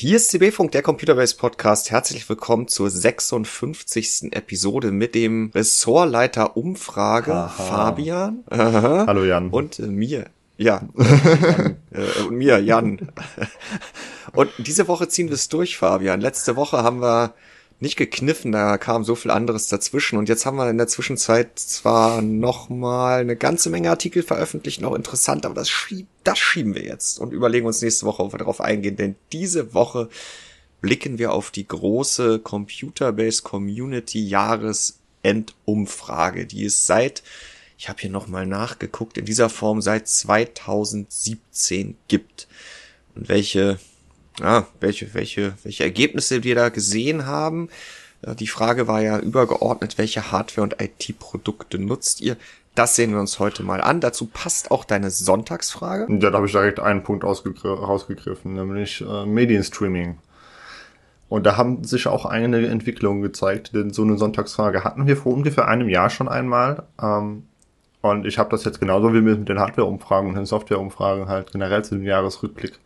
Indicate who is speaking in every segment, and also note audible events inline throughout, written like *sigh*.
Speaker 1: Hier ist CB-Funk, der Computerbase Podcast. Herzlich willkommen zur 56. Episode mit dem Ressortleiter Umfrage Aha. Fabian.
Speaker 2: Aha. Hallo Jan.
Speaker 1: Und äh, mir. Ja. *laughs* Äh, und mir, Jan. *laughs* und diese Woche ziehen wir es durch, Fabian. Letzte Woche haben wir nicht gekniffen, da kam so viel anderes dazwischen. Und jetzt haben wir in der Zwischenzeit zwar noch mal eine ganze Menge Artikel veröffentlicht, noch interessant, aber das, schieb, das schieben wir jetzt und überlegen uns nächste Woche, ob wir darauf eingehen. Denn diese Woche blicken wir auf die große Computerbase Community Jahresendumfrage, die es seit, ich habe hier noch mal nachgeguckt, in dieser Form seit 2017 gibt. Und welche ja, welche, welche, welche Ergebnisse wir da gesehen haben. Die Frage war ja übergeordnet, welche Hardware- und IT-Produkte nutzt ihr? Das sehen wir uns heute mal an. Dazu passt auch deine Sonntagsfrage.
Speaker 2: Ja, da habe ich direkt einen Punkt rausgegriffen, nämlich äh, Medienstreaming. Und da haben sich auch einige Entwicklungen gezeigt, denn so eine Sonntagsfrage hatten wir vor ungefähr einem Jahr schon einmal. Ähm, und ich habe das jetzt genauso wie mit den Hardware-Umfragen und den Software-Umfragen halt generell zu dem Jahresrückblick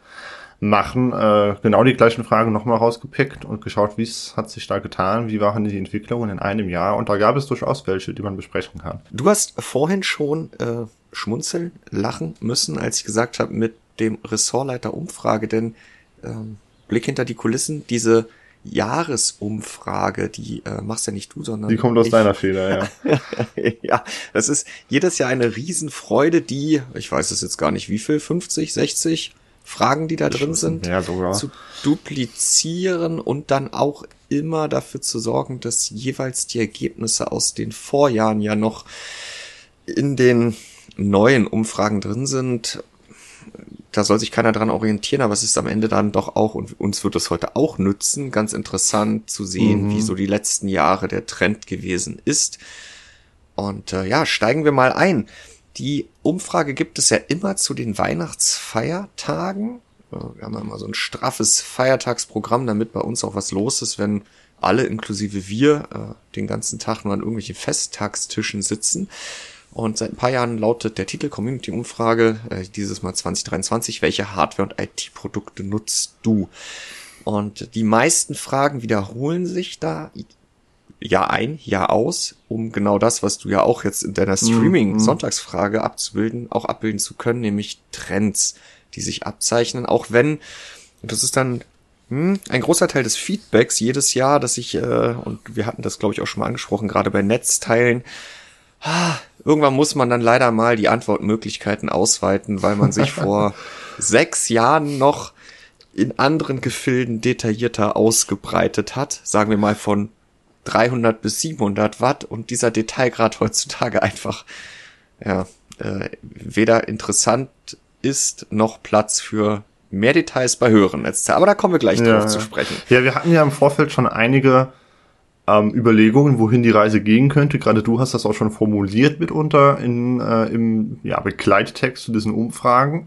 Speaker 2: machen, äh, genau die gleichen Fragen nochmal rausgepickt und geschaut, wie es hat sich da getan, wie waren die Entwicklungen in einem Jahr und da gab es durchaus welche, die man besprechen kann.
Speaker 1: Du hast vorhin schon äh, schmunzeln, lachen müssen, als ich gesagt habe, mit dem Ressortleiter Umfrage, denn ähm, Blick hinter die Kulissen, diese Jahresumfrage, die äh, machst ja nicht du, sondern.
Speaker 2: Die kommt aus ich. deiner Feder,
Speaker 1: ja. *laughs* ja, das ist jedes Jahr eine Riesenfreude, die, ich weiß es jetzt gar nicht, wie viel, 50, 60 Fragen, die da drin sind, zu duplizieren und dann auch immer dafür zu sorgen, dass jeweils die Ergebnisse aus den Vorjahren ja noch in den neuen Umfragen drin sind. Da soll sich keiner dran orientieren, aber es ist am Ende dann doch auch, und uns wird es heute auch nützen, ganz interessant zu sehen, mhm. wie so die letzten Jahre der Trend gewesen ist. Und äh, ja, steigen wir mal ein. Die Umfrage gibt es ja immer zu den Weihnachtsfeiertagen. Wir haben immer so ein straffes Feiertagsprogramm, damit bei uns auch was los ist, wenn alle, inklusive wir, äh, den ganzen Tag nur an irgendwelchen Festtagstischen sitzen. Und seit ein paar Jahren lautet der Titel Community-Umfrage, äh, dieses Mal 2023, welche Hardware- und IT-Produkte nutzt du? Und die meisten Fragen wiederholen sich da Jahr ein, Jahr aus, um genau das, was du ja auch jetzt in deiner Streaming-Sonntagsfrage mhm. abzubilden, auch abbilden zu können, nämlich Trends, die sich abzeichnen, auch wenn, und das ist dann hm, ein großer Teil des Feedbacks jedes Jahr, dass ich, äh, und wir hatten das, glaube ich, auch schon mal angesprochen, gerade bei Netzteilen, ah, irgendwann muss man dann leider mal die Antwortmöglichkeiten ausweiten, weil man sich vor *laughs* sechs Jahren noch in anderen Gefilden detaillierter ausgebreitet hat, sagen wir mal von 300 bis 700 Watt und dieser Detailgrad heutzutage einfach ja, äh, weder interessant ist noch Platz für mehr Details bei höheren Netzteilen. Aber da kommen wir gleich ja, drauf zu sprechen.
Speaker 2: Ja, wir hatten ja im Vorfeld schon einige ähm, Überlegungen, wohin die Reise gehen könnte. Gerade du hast das auch schon formuliert mitunter in, äh, im ja, Begleittext zu diesen Umfragen.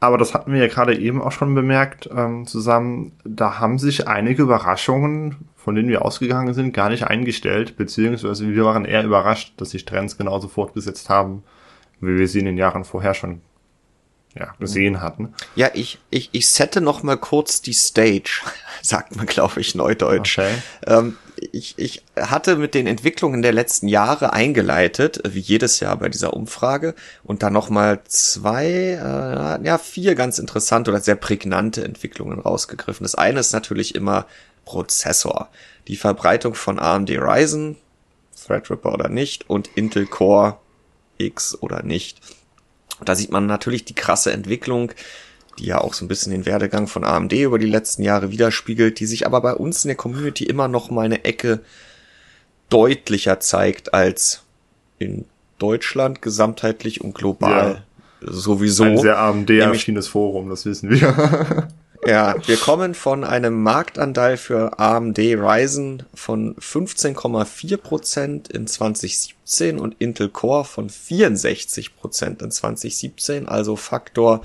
Speaker 2: Aber das hatten wir ja gerade eben auch schon bemerkt ähm, zusammen. Da haben sich einige Überraschungen, von denen wir ausgegangen sind, gar nicht eingestellt, beziehungsweise wir waren eher überrascht, dass sich Trends genauso fortgesetzt haben, wie wir sie in den Jahren vorher schon ja, gesehen hatten.
Speaker 1: Ja, ich, ich, ich sette noch mal kurz die Stage, *laughs* sagt man, glaube ich, neudeutsch. Okay. Ähm, ich, ich hatte mit den Entwicklungen der letzten Jahre eingeleitet, wie jedes Jahr bei dieser Umfrage, und dann noch mal zwei, äh, ja, vier ganz interessante oder sehr prägnante Entwicklungen rausgegriffen. Das eine ist natürlich immer Prozessor. Die Verbreitung von AMD Ryzen, Threadripper oder nicht, und Intel Core X oder nicht. Da sieht man natürlich die krasse Entwicklung, die ja auch so ein bisschen den Werdegang von AMD über die letzten Jahre widerspiegelt, die sich aber bei uns in der Community immer noch mal eine Ecke deutlicher zeigt als in Deutschland gesamtheitlich und global ja. sowieso.
Speaker 2: Ein sehr AMD-affines Forum, das wissen wir. *laughs*
Speaker 1: Ja, wir kommen von einem Marktanteil für AMD Ryzen von 15,4% in 2017 und Intel Core von 64% in 2017, also Faktor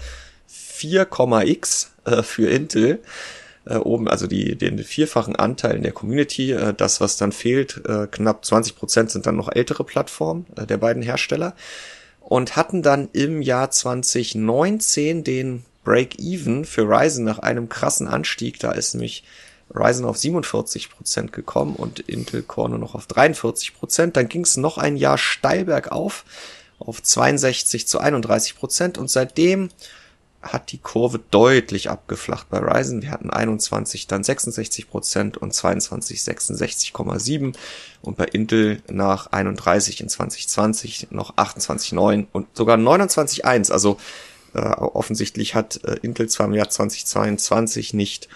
Speaker 1: 4,x äh, für Intel. Äh, oben, also die, den vierfachen Anteil in der Community. Äh, das, was dann fehlt, äh, knapp 20% sind dann noch ältere Plattformen äh, der beiden Hersteller. Und hatten dann im Jahr 2019 den Break-Even für Ryzen nach einem krassen Anstieg. Da ist nämlich Ryzen auf 47 Prozent gekommen und Intel Core nur noch auf 43%. Prozent. Dann ging es noch ein Jahr steil bergauf auf 62 zu 31 Prozent und seitdem hat die Kurve deutlich abgeflacht bei Ryzen. Wir hatten 21 dann 66 Prozent und 22 66,7 und bei Intel nach 31 in 2020 noch 28,9 und sogar 29,1. Also äh, offensichtlich hat äh, Intel zwar im Jahr 2022 nicht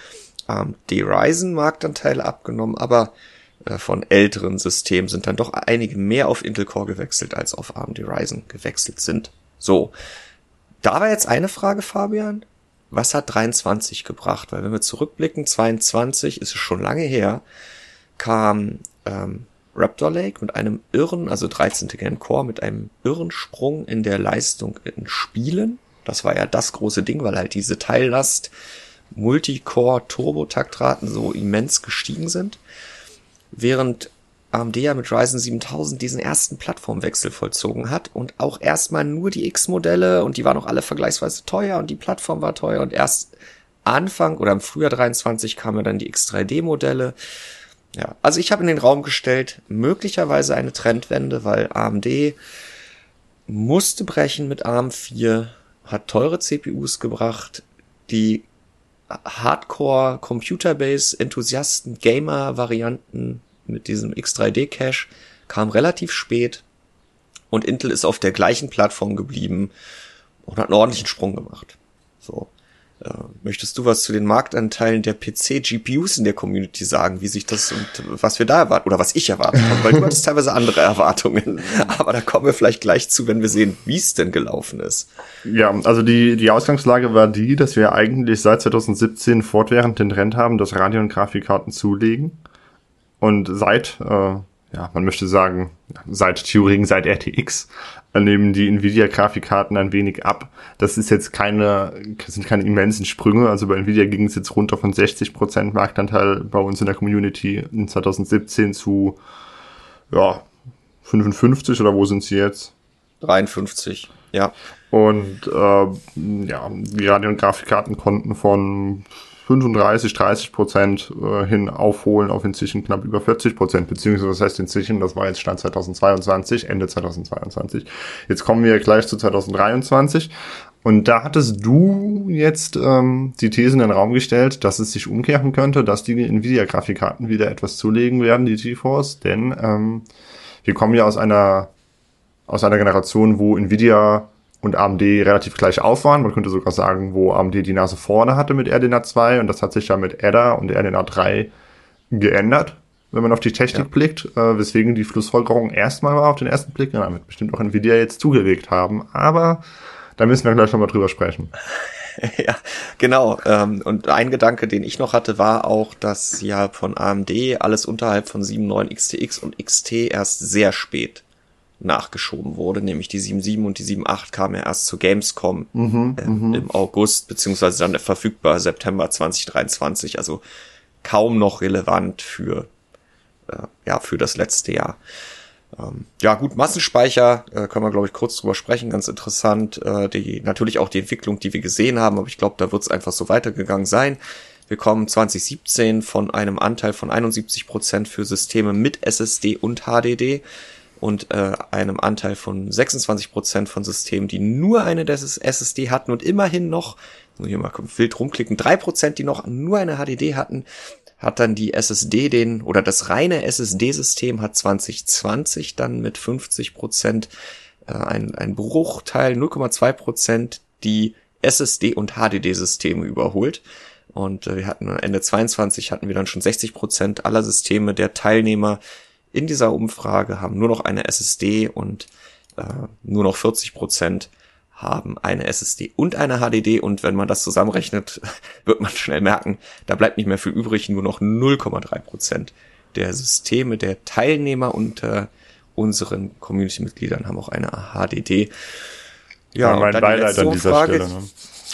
Speaker 1: ähm, die Ryzen-Marktanteile abgenommen, aber äh, von älteren Systemen sind dann doch einige mehr auf Intel Core gewechselt, als auf AMD Ryzen gewechselt sind. So. Da war jetzt eine Frage, Fabian. Was hat 23 gebracht? Weil wenn wir zurückblicken, 22 ist es schon lange her, kam ähm, Raptor Lake mit einem irren, also 13. Gen Core, mit einem irren Sprung in der Leistung in Spielen. Das war ja das große Ding, weil halt diese Teillast Multicore Turbo-Taktraten so immens gestiegen sind. Während AMD ja mit Ryzen 7000 diesen ersten Plattformwechsel vollzogen hat und auch erstmal nur die X-Modelle und die waren auch alle vergleichsweise teuer und die Plattform war teuer und erst Anfang oder im Frühjahr 23 kamen dann die X3D-Modelle. Ja, also ich habe in den Raum gestellt, möglicherweise eine Trendwende, weil AMD musste brechen mit ARM 4, hat teure CPUs gebracht, die Hardcore Computerbase Enthusiasten Gamer Varianten mit diesem X3D Cache kam relativ spät und Intel ist auf der gleichen Plattform geblieben und hat einen ordentlichen Sprung gemacht. So. Äh, möchtest du was zu den Marktanteilen der PC-GPUs in der Community sagen, wie sich das und was wir da erwarten oder was ich erwartet habe? Weil du hattest teilweise andere Erwartungen. *laughs* Aber da kommen wir vielleicht gleich zu, wenn wir sehen, wie es denn gelaufen ist.
Speaker 2: Ja, also die, die Ausgangslage war die, dass wir eigentlich seit 2017 fortwährend den Trend haben, dass Radeon-Grafikkarten zulegen. Und seit, äh, ja, man möchte sagen, seit Turing, seit RTX, nehmen die Nvidia-Grafikkarten ein wenig ab. Das ist jetzt keine, sind keine immensen Sprünge. Also bei Nvidia ging es jetzt runter von 60% Marktanteil bei uns in der Community in 2017 zu, ja, 55 oder wo sind sie jetzt?
Speaker 1: 53, ja.
Speaker 2: Und äh, ja, die Radio- und Grafikkarten konnten von 35, 30 Prozent äh, hin aufholen auf inzwischen knapp über 40 Prozent, beziehungsweise das heißt inzwischen, das war jetzt Stand 2022, Ende 2022. Jetzt kommen wir gleich zu 2023 und da hattest du jetzt ähm, die These in den Raum gestellt, dass es sich umkehren könnte, dass die Nvidia-Grafikkarten wieder etwas zulegen werden, die GeForce, denn ähm, wir kommen ja aus einer aus einer Generation, wo Nvidia und AMD relativ gleich auf waren. Man könnte sogar sagen, wo AMD die Nase vorne hatte mit RDNA 2 und das hat sich ja mit Ada und RDNA 3 geändert, wenn man auf die Technik ja. blickt, äh, weswegen die Schlussfolgerung erstmal war auf den ersten Blick, ja, damit bestimmt auch Nvidia jetzt zugelegt haben, aber da müssen wir gleich nochmal drüber sprechen. *laughs*
Speaker 1: ja, genau. Ähm, und ein Gedanke, den ich noch hatte, war auch, dass ja von AMD alles unterhalb von 7.9 XTX und XT erst sehr spät nachgeschoben wurde, nämlich die 7.7 und die 7.8 kamen ja erst zu Gamescom mhm, äh, im August, beziehungsweise dann verfügbar September 2023, also kaum noch relevant für, äh, ja, für das letzte Jahr. Ähm, ja, gut, Massenspeicher, äh, können wir, glaube ich, kurz drüber sprechen, ganz interessant. Äh, die, natürlich auch die Entwicklung, die wir gesehen haben, aber ich glaube, da wird es einfach so weitergegangen sein. Wir kommen 2017 von einem Anteil von 71 Prozent für Systeme mit SSD und HDD und äh, einem Anteil von 26 Prozent von Systemen, die nur eine SSD hatten und immerhin noch, muss ich mal wild rumklicken, drei Prozent, die noch nur eine HDD hatten, hat dann die SSD den, oder das reine SSD-System hat 2020 dann mit 50 Prozent äh, ein, ein Bruchteil 0,2 Prozent die SSD- und HDD-Systeme überholt. Und äh, wir hatten Ende 22 hatten wir dann schon 60 Prozent aller Systeme der Teilnehmer in dieser Umfrage haben nur noch eine SSD und äh, nur noch 40 Prozent haben eine SSD und eine HDD und wenn man das zusammenrechnet, *laughs* wird man schnell merken, da bleibt nicht mehr viel übrig, nur noch 0,3 Prozent der Systeme der Teilnehmer unter unseren Community-Mitgliedern haben auch eine HDD.
Speaker 2: Ja, ja mein Beileid an dieser Frage, Stelle. Ne?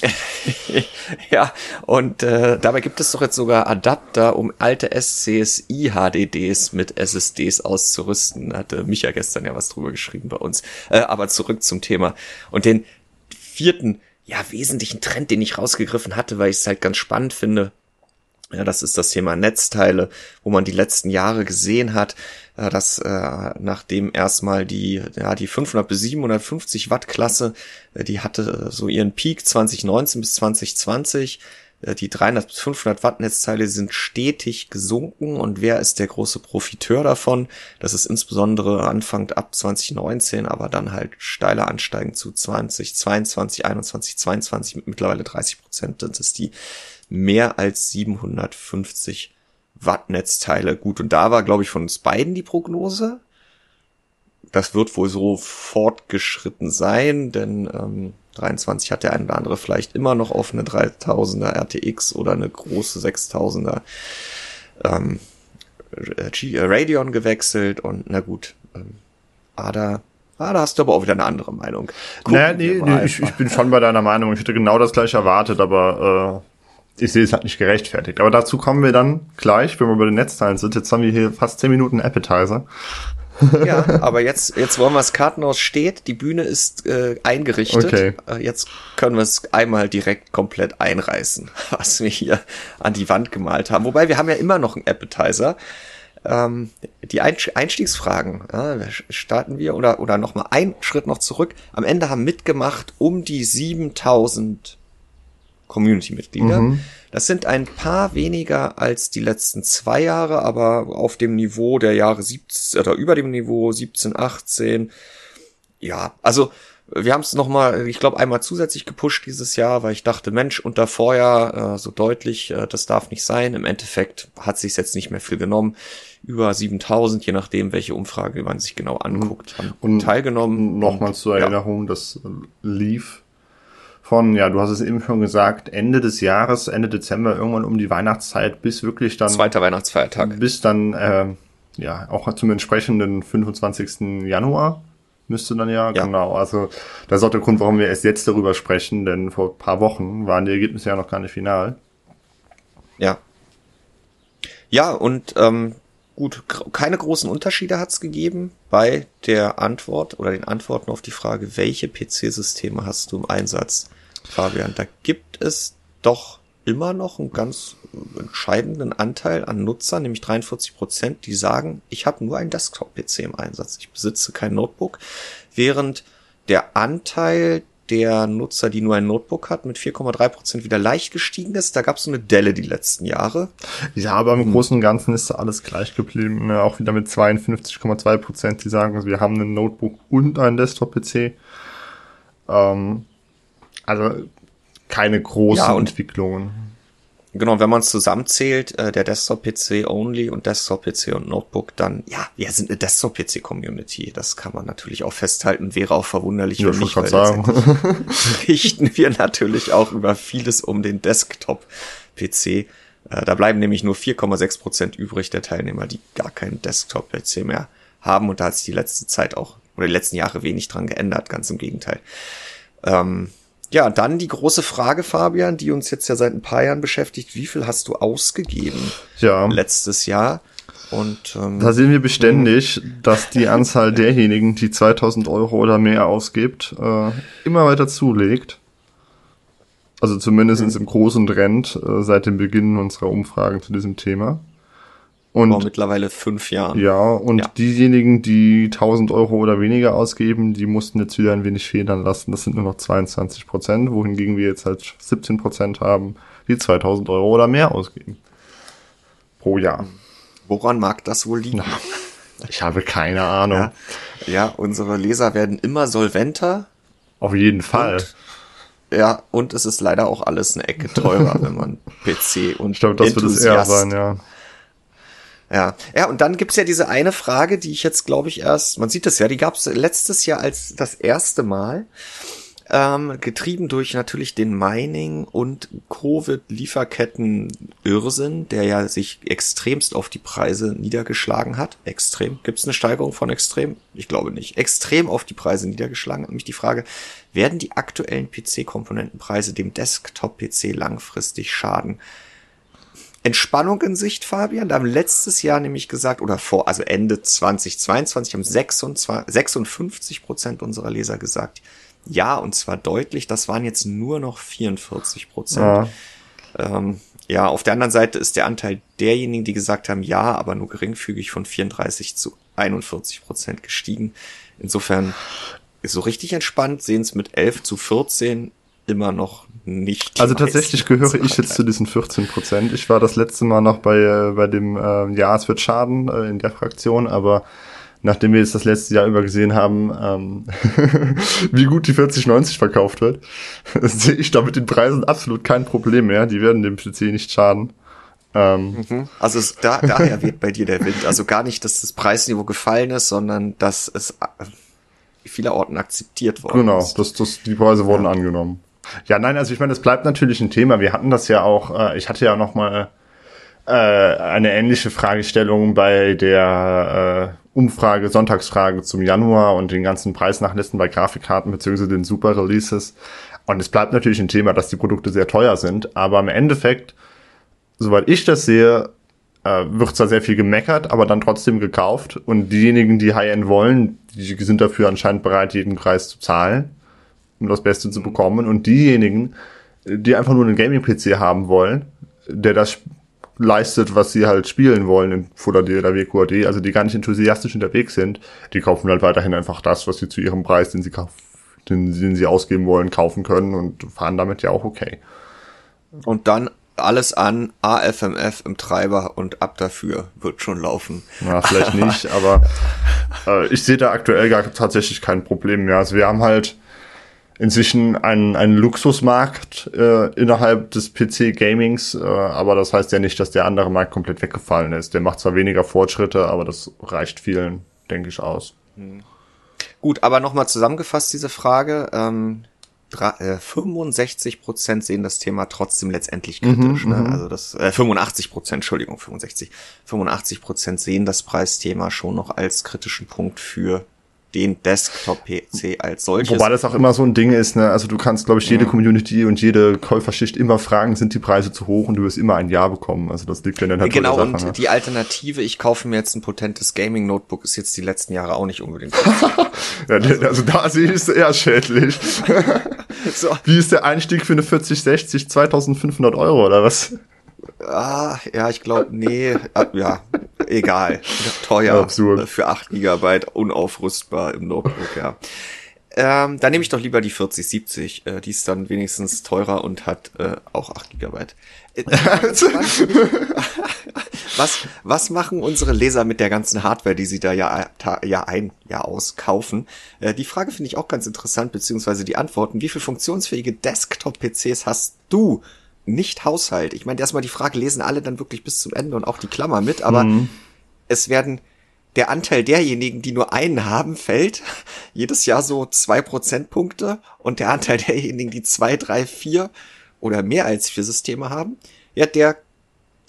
Speaker 2: *laughs*
Speaker 1: ja, und äh, dabei gibt es doch jetzt sogar Adapter, um alte SCSI-HDDs mit SSDs auszurüsten. Hatte Micha gestern ja was drüber geschrieben bei uns. Äh, aber zurück zum Thema. Und den vierten ja, wesentlichen Trend, den ich rausgegriffen hatte, weil ich es halt ganz spannend finde. Ja, das ist das Thema Netzteile, wo man die letzten Jahre gesehen hat, äh, dass äh, nachdem erstmal die ja die 500 bis 750 Watt Klasse, äh, die hatte so ihren Peak 2019 bis 2020 äh, die 300 bis 500 Watt Netzteile sind stetig gesunken und wer ist der große Profiteur davon? Das ist insbesondere Anfang ab 2019, aber dann halt steiler ansteigen zu 20, 22, 21, 22 mit mittlerweile 30 Prozent. Das ist die mehr als 750 Watt Netzteile. Gut, und da war, glaube ich, von uns beiden die Prognose. Das wird wohl so fortgeschritten sein, denn ähm, 23 hat der ein oder andere vielleicht immer noch auf eine 3000er RTX oder eine große 6000er ähm, äh, Radeon gewechselt und na gut, ähm, Ada Ah, da hast du aber auch wieder eine andere Meinung.
Speaker 2: Gucken naja, nee, nee ich, ich bin schon bei deiner Meinung. Ich hätte genau das gleiche erwartet, aber äh, ich sehe es halt nicht gerechtfertigt. Aber dazu kommen wir dann gleich, wenn wir bei den Netzteilen sind. Jetzt haben wir hier fast 10 Minuten Appetizer. *laughs*
Speaker 1: Ja, aber jetzt, jetzt wollen wir das Kartenhaus steht, die Bühne ist äh, eingerichtet. Okay. Äh, jetzt können wir es einmal direkt komplett einreißen, *laughs* was wir hier an die Wand gemalt haben. Wobei wir haben ja immer noch einen Appetizer. Ähm, die Einstiegsfragen, ja, starten wir oder, oder nochmal einen Schritt noch zurück. Am Ende haben mitgemacht um die 7000 Community-Mitglieder. Mhm. Das sind ein paar weniger als die letzten zwei Jahre, aber auf dem Niveau der Jahre 17 oder über dem Niveau 17, 18. Ja, also wir haben es nochmal, ich glaube, einmal zusätzlich gepusht dieses Jahr, weil ich dachte, Mensch, unter Vorjahr äh, so deutlich, äh, das darf nicht sein. Im Endeffekt hat sich jetzt nicht mehr viel genommen. Über 7000, je nachdem, welche Umfrage man sich genau anguckt,
Speaker 2: haben und teilgenommen. Nochmal zur Erinnerung, ja. das lief von, ja, du hast es eben schon gesagt, Ende des Jahres, Ende Dezember, irgendwann um die Weihnachtszeit, bis wirklich dann.
Speaker 1: Zweiter Weihnachtsfeiertag.
Speaker 2: Bis dann, äh, ja, auch zum entsprechenden 25. Januar müsste dann ja, ja, genau. Also das ist auch der Grund, warum wir erst jetzt darüber sprechen, denn vor paar Wochen waren die Ergebnisse ja noch gar nicht final.
Speaker 1: Ja. Ja, und ähm, gut, keine großen Unterschiede hat es gegeben bei der Antwort oder den Antworten auf die Frage, welche PC-Systeme hast du im Einsatz, Fabian? Da gibt es doch immer noch einen ganz entscheidenden Anteil an Nutzern, nämlich 43 Prozent, die sagen, ich habe nur einen Desktop-PC im Einsatz, ich besitze kein Notebook, während der Anteil der Nutzer, die nur ein Notebook hat, mit 4,3 Prozent wieder leicht gestiegen ist. Da gab es so eine Delle die letzten Jahre.
Speaker 2: Ja, aber im hm. Großen und Ganzen ist da alles gleich geblieben. Ne? Auch wieder mit 52,2 Prozent, die sagen, wir haben ein Notebook und ein Desktop-PC. Ähm, also keine großen ja, Entwicklungen.
Speaker 1: Genau, wenn man es zusammenzählt, äh, der Desktop-PC only und Desktop-PC und Notebook, dann, ja, wir sind eine Desktop-PC-Community. Das kann man natürlich auch festhalten, wäre auch verwunderlich, ja,
Speaker 2: nicht, weil sagen. *laughs*
Speaker 1: richten wir natürlich auch über vieles um den Desktop-PC. Äh, da bleiben nämlich nur 4,6 Prozent übrig der Teilnehmer, die gar keinen Desktop-PC mehr haben. Und da hat sich die letzte Zeit auch, oder die letzten Jahre wenig dran geändert, ganz im Gegenteil. Ähm, ja, dann die große Frage, Fabian, die uns jetzt ja seit ein paar Jahren beschäftigt. Wie viel hast du ausgegeben
Speaker 2: ja.
Speaker 1: letztes Jahr? Und ähm,
Speaker 2: da sehen wir beständig, dass die Anzahl *laughs* derjenigen, die 2000 Euro oder mehr ausgibt, äh, immer weiter zulegt. Also zumindest mhm. im großen Trend äh, seit dem Beginn unserer Umfragen zu diesem Thema.
Speaker 1: Und Vor mittlerweile fünf Jahren.
Speaker 2: Ja, und ja. diejenigen, die 1000 Euro oder weniger ausgeben, die mussten jetzt wieder ein wenig federn lassen. Das sind nur noch 22 Prozent, wohingegen wir jetzt halt 17 Prozent haben, die 2000 Euro oder mehr ausgeben. Pro Jahr.
Speaker 1: Woran mag das wohl liegen? Na,
Speaker 2: ich habe keine Ahnung.
Speaker 1: Ja, ja, unsere Leser werden immer solventer.
Speaker 2: Auf jeden Fall.
Speaker 1: Und ja, und es ist leider auch alles eine Ecke teurer, *laughs* wenn man PC und
Speaker 2: Ich glaube, das wird es eher sein, ja.
Speaker 1: Ja, ja, und dann gibt's ja diese eine Frage, die ich jetzt, glaube ich, erst, man sieht es ja, die gab's letztes Jahr als das erste Mal, ähm, getrieben durch natürlich den Mining- und Covid-Lieferketten-Irrsinn, der ja sich extremst auf die Preise niedergeschlagen hat. Extrem. Gibt's eine Steigerung von extrem? Ich glaube nicht. Extrem auf die Preise niedergeschlagen hat mich die Frage, werden die aktuellen PC-Komponentenpreise dem Desktop-PC langfristig schaden? Entspannung in Sicht, Fabian. Da haben letztes Jahr nämlich gesagt, oder vor, also Ende 2022 haben 26, 56 Prozent unserer Leser gesagt, ja, und zwar deutlich. Das waren jetzt nur noch 44 Prozent. Ja. Ähm, ja, auf der anderen Seite ist der Anteil derjenigen, die gesagt haben, ja, aber nur geringfügig von 34 zu 41 Prozent gestiegen. Insofern so richtig entspannt sehen es mit 11 zu 14 immer noch nicht.
Speaker 2: Also tatsächlich gehöre ich jetzt zu diesen 14 Prozent. Ich war das letzte Mal noch bei, äh, bei dem, äh, ja, es wird schaden äh, in der Fraktion, aber nachdem wir jetzt das letzte Jahr über gesehen haben, ähm, *laughs* wie gut die 4090 verkauft wird, *laughs* sehe ich da mit den Preisen absolut kein Problem mehr. Die werden dem PC nicht schaden.
Speaker 1: Ähm. Mhm. Also es, da, daher weht bei dir der Wind. Also gar nicht, dass das Preisniveau gefallen ist, sondern dass es äh, vielerorten akzeptiert worden
Speaker 2: genau, ist. Genau, dass das, die Preise wurden ja. angenommen. Ja, nein, also ich meine, das bleibt natürlich ein Thema. Wir hatten das ja auch, äh, ich hatte ja noch mal äh, eine ähnliche Fragestellung bei der äh, Umfrage, Sonntagsfrage zum Januar und den ganzen Preisnachlässen bei Grafikkarten beziehungsweise den Super Releases. Und es bleibt natürlich ein Thema, dass die Produkte sehr teuer sind, aber im Endeffekt, soweit ich das sehe, äh, wird zwar sehr viel gemeckert, aber dann trotzdem gekauft. Und diejenigen, die High-End wollen, die sind dafür anscheinend bereit, jeden Preis zu zahlen um das Beste zu bekommen. Und diejenigen, die einfach nur einen Gaming-PC haben wollen, der das leistet, was sie halt spielen wollen in Full HD oder WQAD, also die gar nicht enthusiastisch unterwegs sind, die kaufen halt weiterhin einfach das, was sie zu ihrem Preis, den sie kaufen, den, den sie ausgeben wollen, kaufen können und fahren damit ja auch okay.
Speaker 1: Und dann alles an, AFMF im Treiber und ab dafür wird schon laufen.
Speaker 2: Ja, vielleicht nicht, *laughs* aber äh, ich sehe da aktuell gar tatsächlich kein Problem mehr. Also wir haben halt inzwischen ein, ein Luxusmarkt äh, innerhalb des PC-Gamings, äh, aber das heißt ja nicht, dass der andere Markt komplett weggefallen ist. Der macht zwar weniger Fortschritte, aber das reicht vielen, denke ich, aus. Hm.
Speaker 1: Gut, aber nochmal zusammengefasst diese Frage. Ähm, 65 äh, Prozent sehen das Thema trotzdem letztendlich kritisch. Mhm, ne? Mhm. Also das äh, 85 Prozent, Entschuldigung, 65. 85 Prozent sehen das Preisthema schon noch als kritischen Punkt für den Desktop-PC als solches.
Speaker 2: Wobei das auch immer so ein Ding ist, ne? Also du kannst, glaube ich, jede mhm. Community und jede Käuferschicht immer fragen, sind die Preise zu hoch und du wirst immer ein Ja bekommen. Also das liegt ja in der
Speaker 1: Natur Genau, Sache, und ne? die Alternative, ich kaufe mir jetzt ein potentes Gaming-Notebook, ist jetzt die letzten Jahre auch nicht unbedingt. *laughs*
Speaker 2: ja, also, also da sehe ich es eher schädlich. *laughs* so. Wie ist der Einstieg für eine 4060 2500 Euro oder was?
Speaker 1: Ah, ja, ich glaube, nee, ah, ja, egal. Teuer. Absurd. Für 8 Gigabyte, unaufrüstbar im Notebook, ja. Ähm, dann nehme ich doch lieber die 4070. Äh, die ist dann wenigstens teurer und hat äh, auch 8 Gigabyte. Äh, *laughs* was, was machen unsere Leser mit der ganzen Hardware, die sie da ja, ja ein, ja aus kaufen? Äh, die Frage finde ich auch ganz interessant, beziehungsweise die Antworten. Wie viel funktionsfähige Desktop-PCs hast du? Nicht Haushalt. Ich meine, erstmal die Frage, lesen alle dann wirklich bis zum Ende und auch die Klammer mit, aber mhm. es werden der Anteil derjenigen, die nur einen haben, fällt *laughs* jedes Jahr so zwei Prozentpunkte und der Anteil derjenigen, die zwei, drei, vier oder mehr als vier Systeme haben, ja, der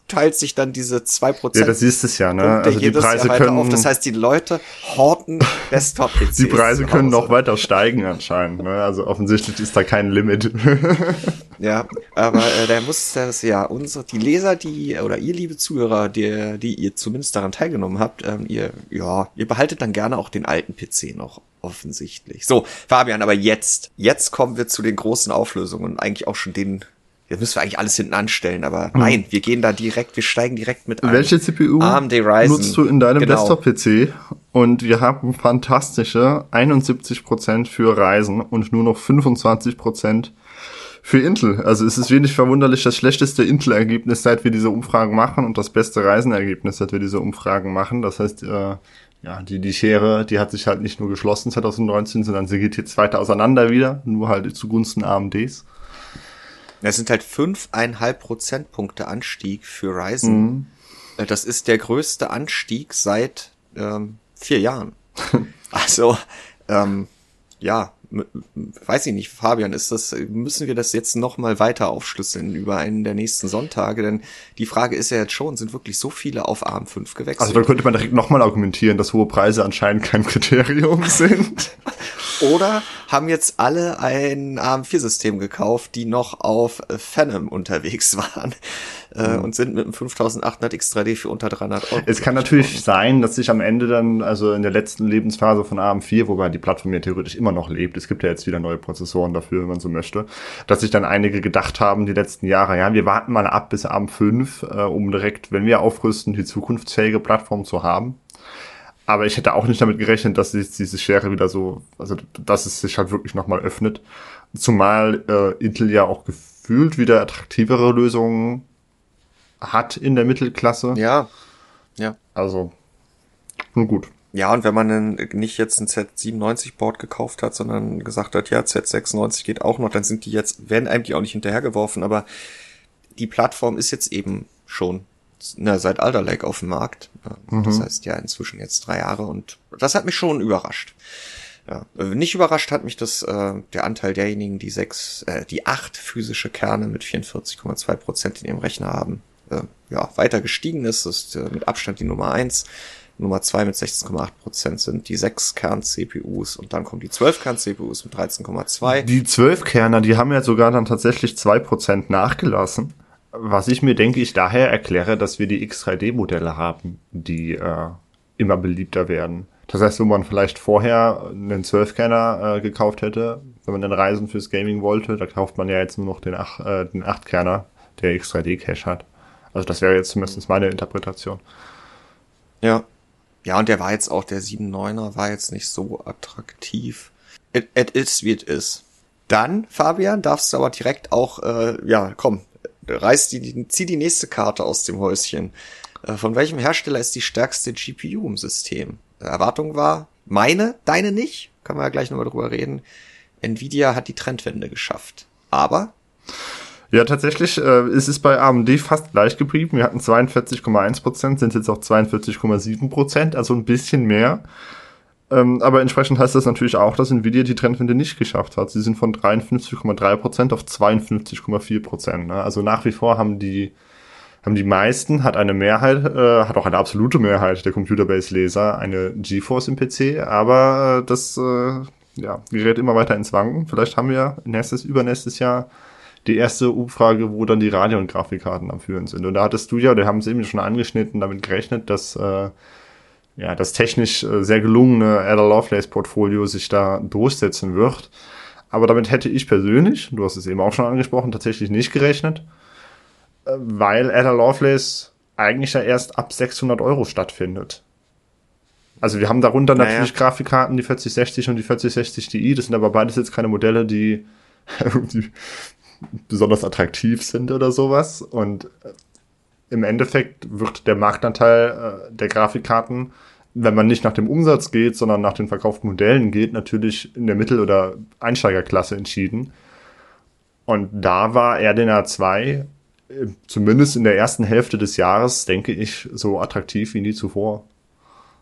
Speaker 1: teilt sich dann diese zwei Prozent.
Speaker 2: Ja, das ist es ja, ne? Also
Speaker 1: die Preise können auf. Das heißt, die Leute horten *laughs* Desktop-PCs.
Speaker 2: Die Preise können noch weiter steigen anscheinend, ne? Also offensichtlich ist da kein Limit. *laughs*
Speaker 1: ja, aber äh, da muss das ja unsere die Leser, die oder ihr liebe Zuhörer, die, die ihr zumindest daran teilgenommen habt, ähm, ihr ja, ihr behaltet dann gerne auch den alten PC noch offensichtlich. So, Fabian, aber jetzt, jetzt kommen wir zu den großen Auflösungen und eigentlich auch schon den Jetzt müssen wir eigentlich alles hinten anstellen, aber hm. nein, wir gehen da direkt, wir steigen direkt mit
Speaker 2: ein. Welche CPU AMD Ryzen. nutzt du in deinem genau. Desktop-PC? Und wir haben fantastische 71% für Ryzen und nur noch 25% für Intel. Also es ist wenig verwunderlich das schlechteste Intel-Ergebnis, seit wir diese Umfragen machen und das beste Ryzen-Ergebnis, seit wir diese Umfragen machen. Das heißt, äh, ja, die, die Schere, die hat sich halt nicht nur geschlossen 2019, sondern sie geht jetzt weiter auseinander wieder, nur halt zugunsten AMDs.
Speaker 1: Das sind halt fünfeinhalb Prozentpunkte Anstieg für Ryzen. Mhm. Äh, das ist der größte Anstieg seit ähm, vier Jahren. *laughs* also, ähm, ja, weiß ich nicht, Fabian, ist das, müssen wir das jetzt noch mal weiter aufschlüsseln über einen der nächsten Sonntage? Denn die Frage ist ja jetzt schon, sind wirklich so viele auf ARM 5 gewechselt?
Speaker 2: Also da könnte man direkt noch mal argumentieren, dass hohe Preise anscheinend kein Kriterium *laughs* sind.
Speaker 1: Oder haben jetzt alle ein ARM4-System gekauft, die noch auf Phenom unterwegs *laughs* waren äh, mhm. und sind mit einem 5800 X3D für unter 300 Euro.
Speaker 2: Es kann natürlich sein, dass sich am Ende dann, also in der letzten Lebensphase von ARM4, wobei die Plattform ja theoretisch immer noch lebt, es gibt ja jetzt wieder neue Prozessoren dafür, wenn man so möchte, dass sich dann einige gedacht haben, die letzten Jahre, ja, wir warten mal ab bis ARM5, äh, um direkt, wenn wir aufrüsten, die zukunftsfähige Plattform zu haben. Aber ich hätte auch nicht damit gerechnet, dass sich diese Schere wieder so, also dass es sich halt wirklich nochmal öffnet. Zumal äh, Intel ja auch gefühlt wieder attraktivere Lösungen hat in der Mittelklasse.
Speaker 1: Ja. Ja.
Speaker 2: Also, nun gut.
Speaker 1: Ja, und wenn man dann nicht jetzt ein Z97-Board gekauft hat, sondern gesagt hat, ja, Z96 geht auch noch, dann sind die jetzt, werden einem die auch nicht hinterhergeworfen, aber die Plattform ist jetzt eben schon na, seit Alder Lake auf dem Markt. Mhm. Das heißt ja inzwischen jetzt drei Jahre und das hat mich schon überrascht. Ja, äh, nicht überrascht hat mich das äh, der Anteil derjenigen, die sechs, äh, die acht physische Kerne mit 44,2 Prozent in ihrem Rechner haben, äh, ja weiter gestiegen ist. Das ist äh, mit Abstand die Nummer eins. Nummer zwei mit 16,8 Prozent sind die sechs Kern CPUs und dann kommen die zwölf Kern CPUs mit 13,2.
Speaker 2: Die zwölf Kerner, die haben ja sogar dann tatsächlich zwei Prozent nachgelassen. Was ich mir denke, ich daher erkläre, dass wir die X3D-Modelle haben, die äh, immer beliebter werden. Das heißt, wenn man vielleicht vorher einen 12-Kerner äh, gekauft hätte, wenn man dann Reisen fürs Gaming wollte, da kauft man ja jetzt nur noch den, 8, äh, den 8-Kerner, der X3D-Cache hat. Also das wäre jetzt zumindest meine Interpretation.
Speaker 1: Ja. Ja, und der war jetzt auch, der 7.9er war jetzt nicht so attraktiv. It, it is, wie it is. Dann, Fabian, darfst du aber direkt auch, äh, ja, komm, reiß die, zieh die nächste Karte aus dem Häuschen. Äh, von welchem Hersteller ist die stärkste GPU im System? Erwartung war, meine, deine nicht. Kann man ja gleich nochmal drüber reden. Nvidia hat die Trendwende geschafft. Aber?
Speaker 2: Ja, tatsächlich äh, ist es bei AMD fast gleich geblieben. Wir hatten 42,1%, sind jetzt auch 42,7%, also ein bisschen mehr. Ähm, aber entsprechend heißt das natürlich auch, dass Nvidia die Trendwende nicht geschafft hat. Sie sind von 53,3% auf 52,4%. Ne? Also nach wie vor haben die, haben die meisten, hat eine Mehrheit, äh, hat auch eine absolute Mehrheit der Computerbase-Leser eine GeForce im PC, aber äh, das äh, ja, gerät immer weiter ins Wanken. Vielleicht haben wir nächstes, übernächstes Jahr die erste Umfrage, wo dann die Radeon-Grafikkarten am Führen sind. Und da hattest du ja, da haben sie eben schon angeschnitten, damit gerechnet, dass äh, ja, das technisch äh, sehr gelungene Ada Lovelace Portfolio sich da durchsetzen wird. Aber damit hätte ich persönlich, du hast es eben auch schon angesprochen, tatsächlich nicht gerechnet, äh, weil Ada Lovelace eigentlich ja erst ab 600 Euro stattfindet. Also wir haben darunter naja. natürlich Grafikkarten, die 4060 und die 4060 Ti. Das sind aber beides jetzt keine Modelle, die, *laughs* die besonders attraktiv sind oder sowas. Und äh, im Endeffekt wird der Marktanteil äh, der Grafikkarten, wenn man nicht nach dem Umsatz geht, sondern nach den verkauften Modellen geht, natürlich in der Mittel- oder Einsteigerklasse entschieden. Und da war RDNA 2 äh, zumindest in der ersten Hälfte des Jahres, denke ich, so attraktiv wie nie zuvor.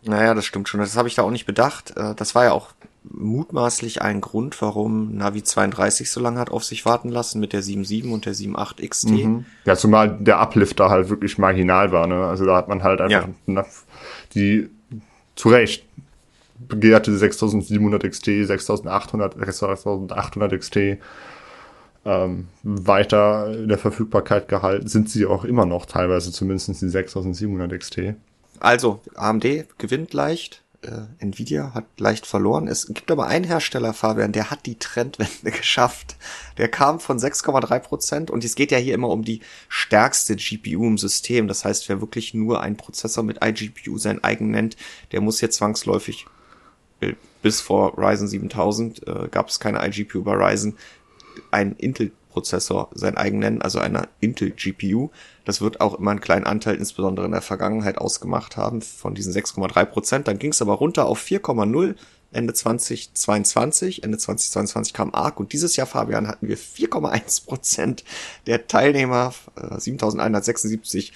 Speaker 1: Naja, das stimmt schon. Das habe ich da auch nicht bedacht. Äh, das war ja auch mutmaßlich ein Grund, warum Navi 32 so lange hat auf sich warten lassen mit der 7.7 und der 7.8 XT. Mhm.
Speaker 2: Ja, zumal der Uplift da halt wirklich marginal war. Ne? Also da hat man halt einfach ja. die zu Recht begehrte 6700 XT, 6800, 6800 XT ähm, weiter in der Verfügbarkeit gehalten, sind sie auch immer noch teilweise zumindest die 6700 XT.
Speaker 1: Also AMD gewinnt leicht, äh, Nvidia hat leicht verloren. Es gibt aber einen Hersteller, Fabian, der hat die Trendwende *laughs* geschafft. Der kam von 6,3 Prozent und es geht ja hier immer um die stärkste GPU im System. Das heißt, wer wirklich nur einen Prozessor mit iGPU sein eigen nennt, der muss jetzt zwangsläufig äh, bis vor Ryzen 7000 äh, gab es keine iGPU bei Ryzen, ein Intel Prozessor sein eigen nennen, also einer Intel GPU. Das wird auch immer einen kleinen Anteil, insbesondere in der Vergangenheit, ausgemacht haben von diesen 6,3 Prozent. Dann ging es aber runter auf 4,0 Ende 2022. Ende 2022 kam ARC und dieses Jahr, Fabian, hatten wir 4,1 Prozent der Teilnehmer, äh, 7176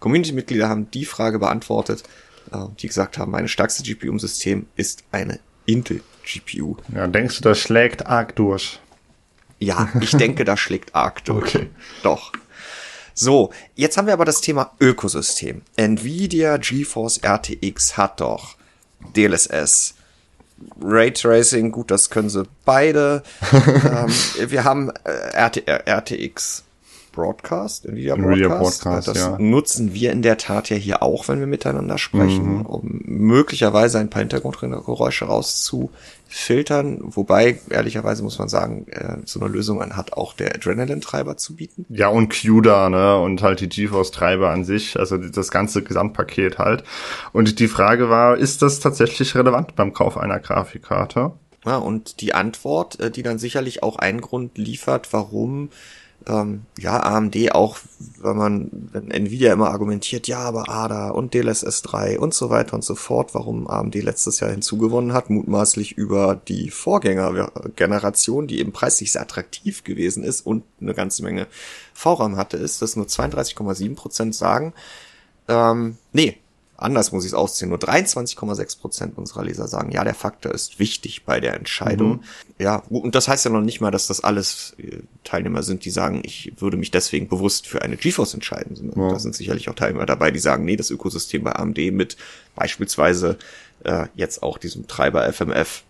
Speaker 1: Community-Mitglieder haben die Frage beantwortet, äh, die gesagt haben, meine stärkste GPU im System ist eine Intel GPU.
Speaker 2: Ja, denkst du, das schlägt ARC durch?
Speaker 1: Ja, *laughs* ich denke, da schlägt arg durch.
Speaker 2: Okay.
Speaker 1: Doch. So, jetzt haben wir aber das Thema Ökosystem. Nvidia GeForce RTX hat doch DLSS, Raytracing, gut, das können sie beide. *laughs* ähm, wir haben äh, RT, RTX Broadcast, Nvidia Broadcast. Nvidia Broadcast das ja. nutzen wir in der Tat ja hier auch, wenn wir miteinander sprechen, mhm. um möglicherweise ein paar Hintergrundgeräusche rauszufiltern. Wobei, ehrlicherweise muss man sagen, äh, so eine Lösung hat auch der Adrenaline-Treiber zu bieten.
Speaker 2: Ja, und CUDA, ne, und halt die GeForce-Treiber an sich, also das ganze Gesamtpaket halt. Und die Frage war, ist das tatsächlich relevant beim Kauf einer Grafikkarte?
Speaker 1: Ja, und die Antwort, äh, die dann sicherlich auch einen Grund liefert, warum ähm, ja, AMD auch, wenn man, wenn Nvidia immer argumentiert, ja, aber ADA und DLSS 3 und so weiter und so fort, warum AMD letztes Jahr hinzugewonnen hat, mutmaßlich über die Vorgängergeneration, die eben preislich sehr attraktiv gewesen ist und eine ganze Menge VRAM hatte, ist, dass nur 32,7 Prozent sagen, ähm, nee, anders muss ich es auszählen, nur 23,6 Prozent unserer Leser sagen, ja, der Faktor ist wichtig bei der Entscheidung. Mhm. Ja, und das heißt ja noch nicht mal, dass das alles äh, Teilnehmer sind, die sagen, ich würde mich deswegen bewusst für eine GeForce entscheiden. Ja. Da sind sicherlich auch Teilnehmer dabei, die sagen, nee, das Ökosystem bei AMD mit beispielsweise äh, jetzt auch diesem Treiber FMF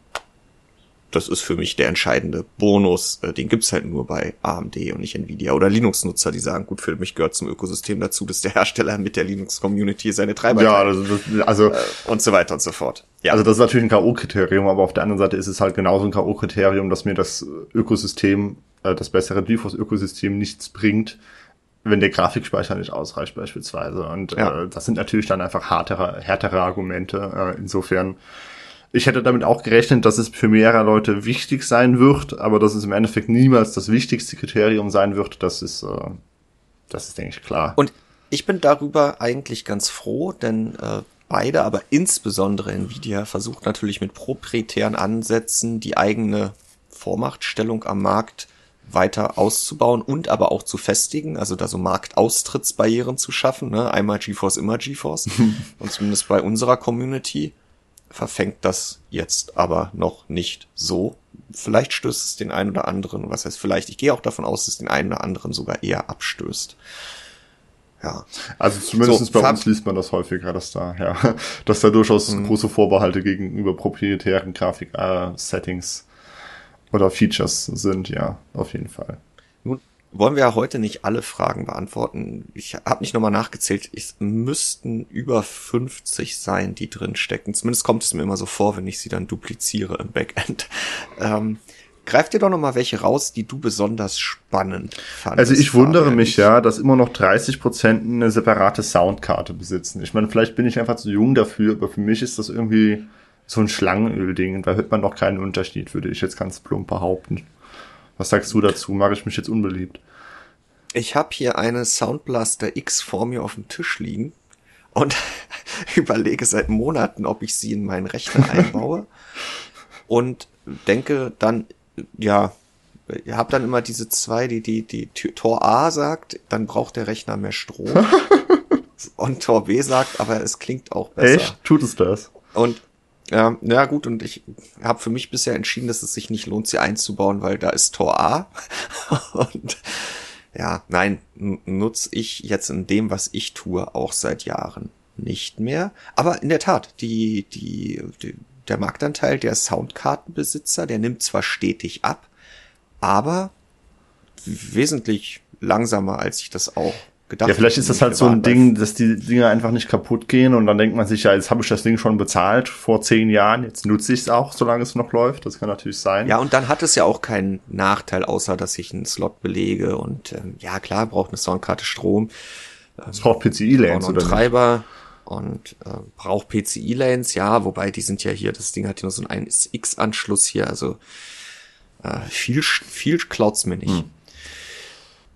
Speaker 1: das ist für mich der entscheidende Bonus. Äh, den gibt's halt nur bei AMD und nicht Nvidia oder Linux-Nutzer, die sagen, gut, für mich gehört zum Ökosystem dazu, dass der Hersteller mit der Linux-Community seine Treiber
Speaker 2: ja, also, das, also
Speaker 1: äh, und so weiter und so fort.
Speaker 2: Ja. Also das ist natürlich ein K.O.-Kriterium, aber auf der anderen Seite ist es halt genauso ein K.O.-Kriterium, dass mir das Ökosystem, äh, das bessere GeForce-Ökosystem nichts bringt, wenn der Grafikspeicher nicht ausreicht beispielsweise. Und ja. äh, das sind natürlich dann einfach härtere, härtere Argumente. Äh, insofern ich hätte damit auch gerechnet, dass es für mehrere Leute wichtig sein wird, aber dass es im Endeffekt niemals das wichtigste Kriterium sein wird, das ist, äh, das ist, denke ich, klar.
Speaker 1: Und ich bin darüber eigentlich ganz froh, denn äh, beide, aber insbesondere Nvidia versucht natürlich mit proprietären Ansätzen die eigene Vormachtstellung am Markt weiter auszubauen und aber auch zu festigen, also da so Marktaustrittsbarrieren zu schaffen, ne? einmal GeForce, immer GeForce *laughs* und zumindest bei unserer Community verfängt das jetzt aber noch nicht so. Vielleicht stößt es den einen oder anderen, was heißt vielleicht, ich gehe auch davon aus, dass es den einen oder anderen sogar eher abstößt.
Speaker 2: Ja. Also zumindest so, bei uns liest man das häufiger, dass da, ja, *laughs* dass da durchaus mhm. große Vorbehalte gegenüber proprietären Grafik-Settings äh, oder Features sind, ja, auf jeden Fall
Speaker 1: wollen wir ja heute nicht alle Fragen beantworten. Ich habe nicht nochmal nachgezählt. Es müssten über 50 sein, die drin stecken. Zumindest kommt es mir immer so vor, wenn ich sie dann dupliziere im Backend. *laughs* Ähm, greif dir doch nochmal welche raus, die du besonders spannend
Speaker 2: fandest. Also ich wundere mich ja, dass immer noch 30 Prozent eine separate Soundkarte besitzen. Ich meine, vielleicht bin ich einfach zu jung dafür, aber für mich ist das irgendwie so ein Schlangenöl-Ding. Da hört man noch keinen Unterschied, würde ich jetzt ganz plump behaupten. Was sagst du dazu? Mache ich mich jetzt unbeliebt?
Speaker 1: Ich habe hier eine Soundblaster X vor mir auf dem Tisch liegen und *laughs* überlege seit Monaten, ob ich sie in meinen Rechner *laughs* einbaue und denke dann, ja, ihr habt dann immer diese zwei, die, die, die Tor A sagt, dann braucht der Rechner mehr Strom. *laughs* und Tor B sagt, aber es klingt auch besser. Echt?
Speaker 2: Tut es das?
Speaker 1: Und ja, na gut, und ich habe für mich bisher entschieden, dass es sich nicht lohnt, sie einzubauen, weil da ist Tor A. *laughs* und ja, nein, nutze ich jetzt in dem, was ich tue, auch seit Jahren nicht mehr. Aber in der Tat, die, die, die der Marktanteil der Soundkartenbesitzer, der nimmt zwar stetig ab, aber wesentlich langsamer, als ich das auch gedacht.
Speaker 2: Ja, vielleicht ist das halt so ein Ding, dass die Dinge einfach nicht kaputt gehen und dann denkt man sich, ja, jetzt habe ich das Ding schon bezahlt vor zehn Jahren, jetzt nutze ich es auch, solange es noch läuft. Das kann natürlich sein.
Speaker 1: Ja, und dann hat es ja auch keinen Nachteil, außer dass ich einen Slot belege und ähm, ja, klar, braucht eine Soundkarte Strom.
Speaker 2: Ähm, es braucht PCI-Lanes
Speaker 1: oder Treiber. Und äh, braucht PCI-Lanes, ja, wobei die sind ja hier, das Ding hat ja nur so einen X-Anschluss hier, also äh, viel, viel klaut's mir nicht. Hm.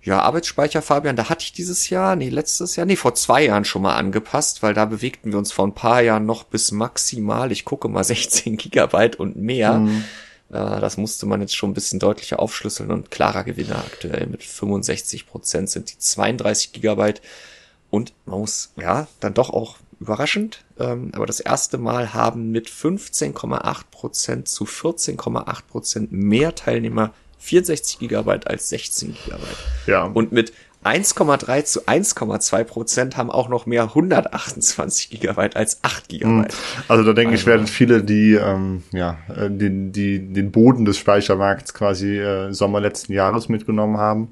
Speaker 1: Ja, Arbeitsspeicher, Fabian, da hatte ich dieses Jahr, nee, letztes Jahr, nee, vor zwei Jahren schon mal angepasst, weil da bewegten wir uns vor ein paar Jahren noch bis maximal, ich gucke mal *laughs* 16 Gigabyte und mehr. Mhm. Äh, das musste man jetzt schon ein bisschen deutlicher aufschlüsseln und klarer Gewinner aktuell mit 65 Prozent sind die 32 Gigabyte und man muss, ja, dann doch auch überraschend, ähm, aber das erste Mal haben mit 15,8 Prozent zu 14,8 Prozent mehr Teilnehmer 64 Gigabyte als 16 Gigabyte.
Speaker 2: Ja.
Speaker 1: Und mit 1,3 zu 1,2 Prozent haben auch noch mehr 128 Gigabyte als 8 Gigabyte.
Speaker 2: Hm. Also da denke also. ich, werden viele, die ähm, ja äh, den, die, den Boden des Speichermarkts quasi äh, Sommer letzten Jahres mitgenommen haben.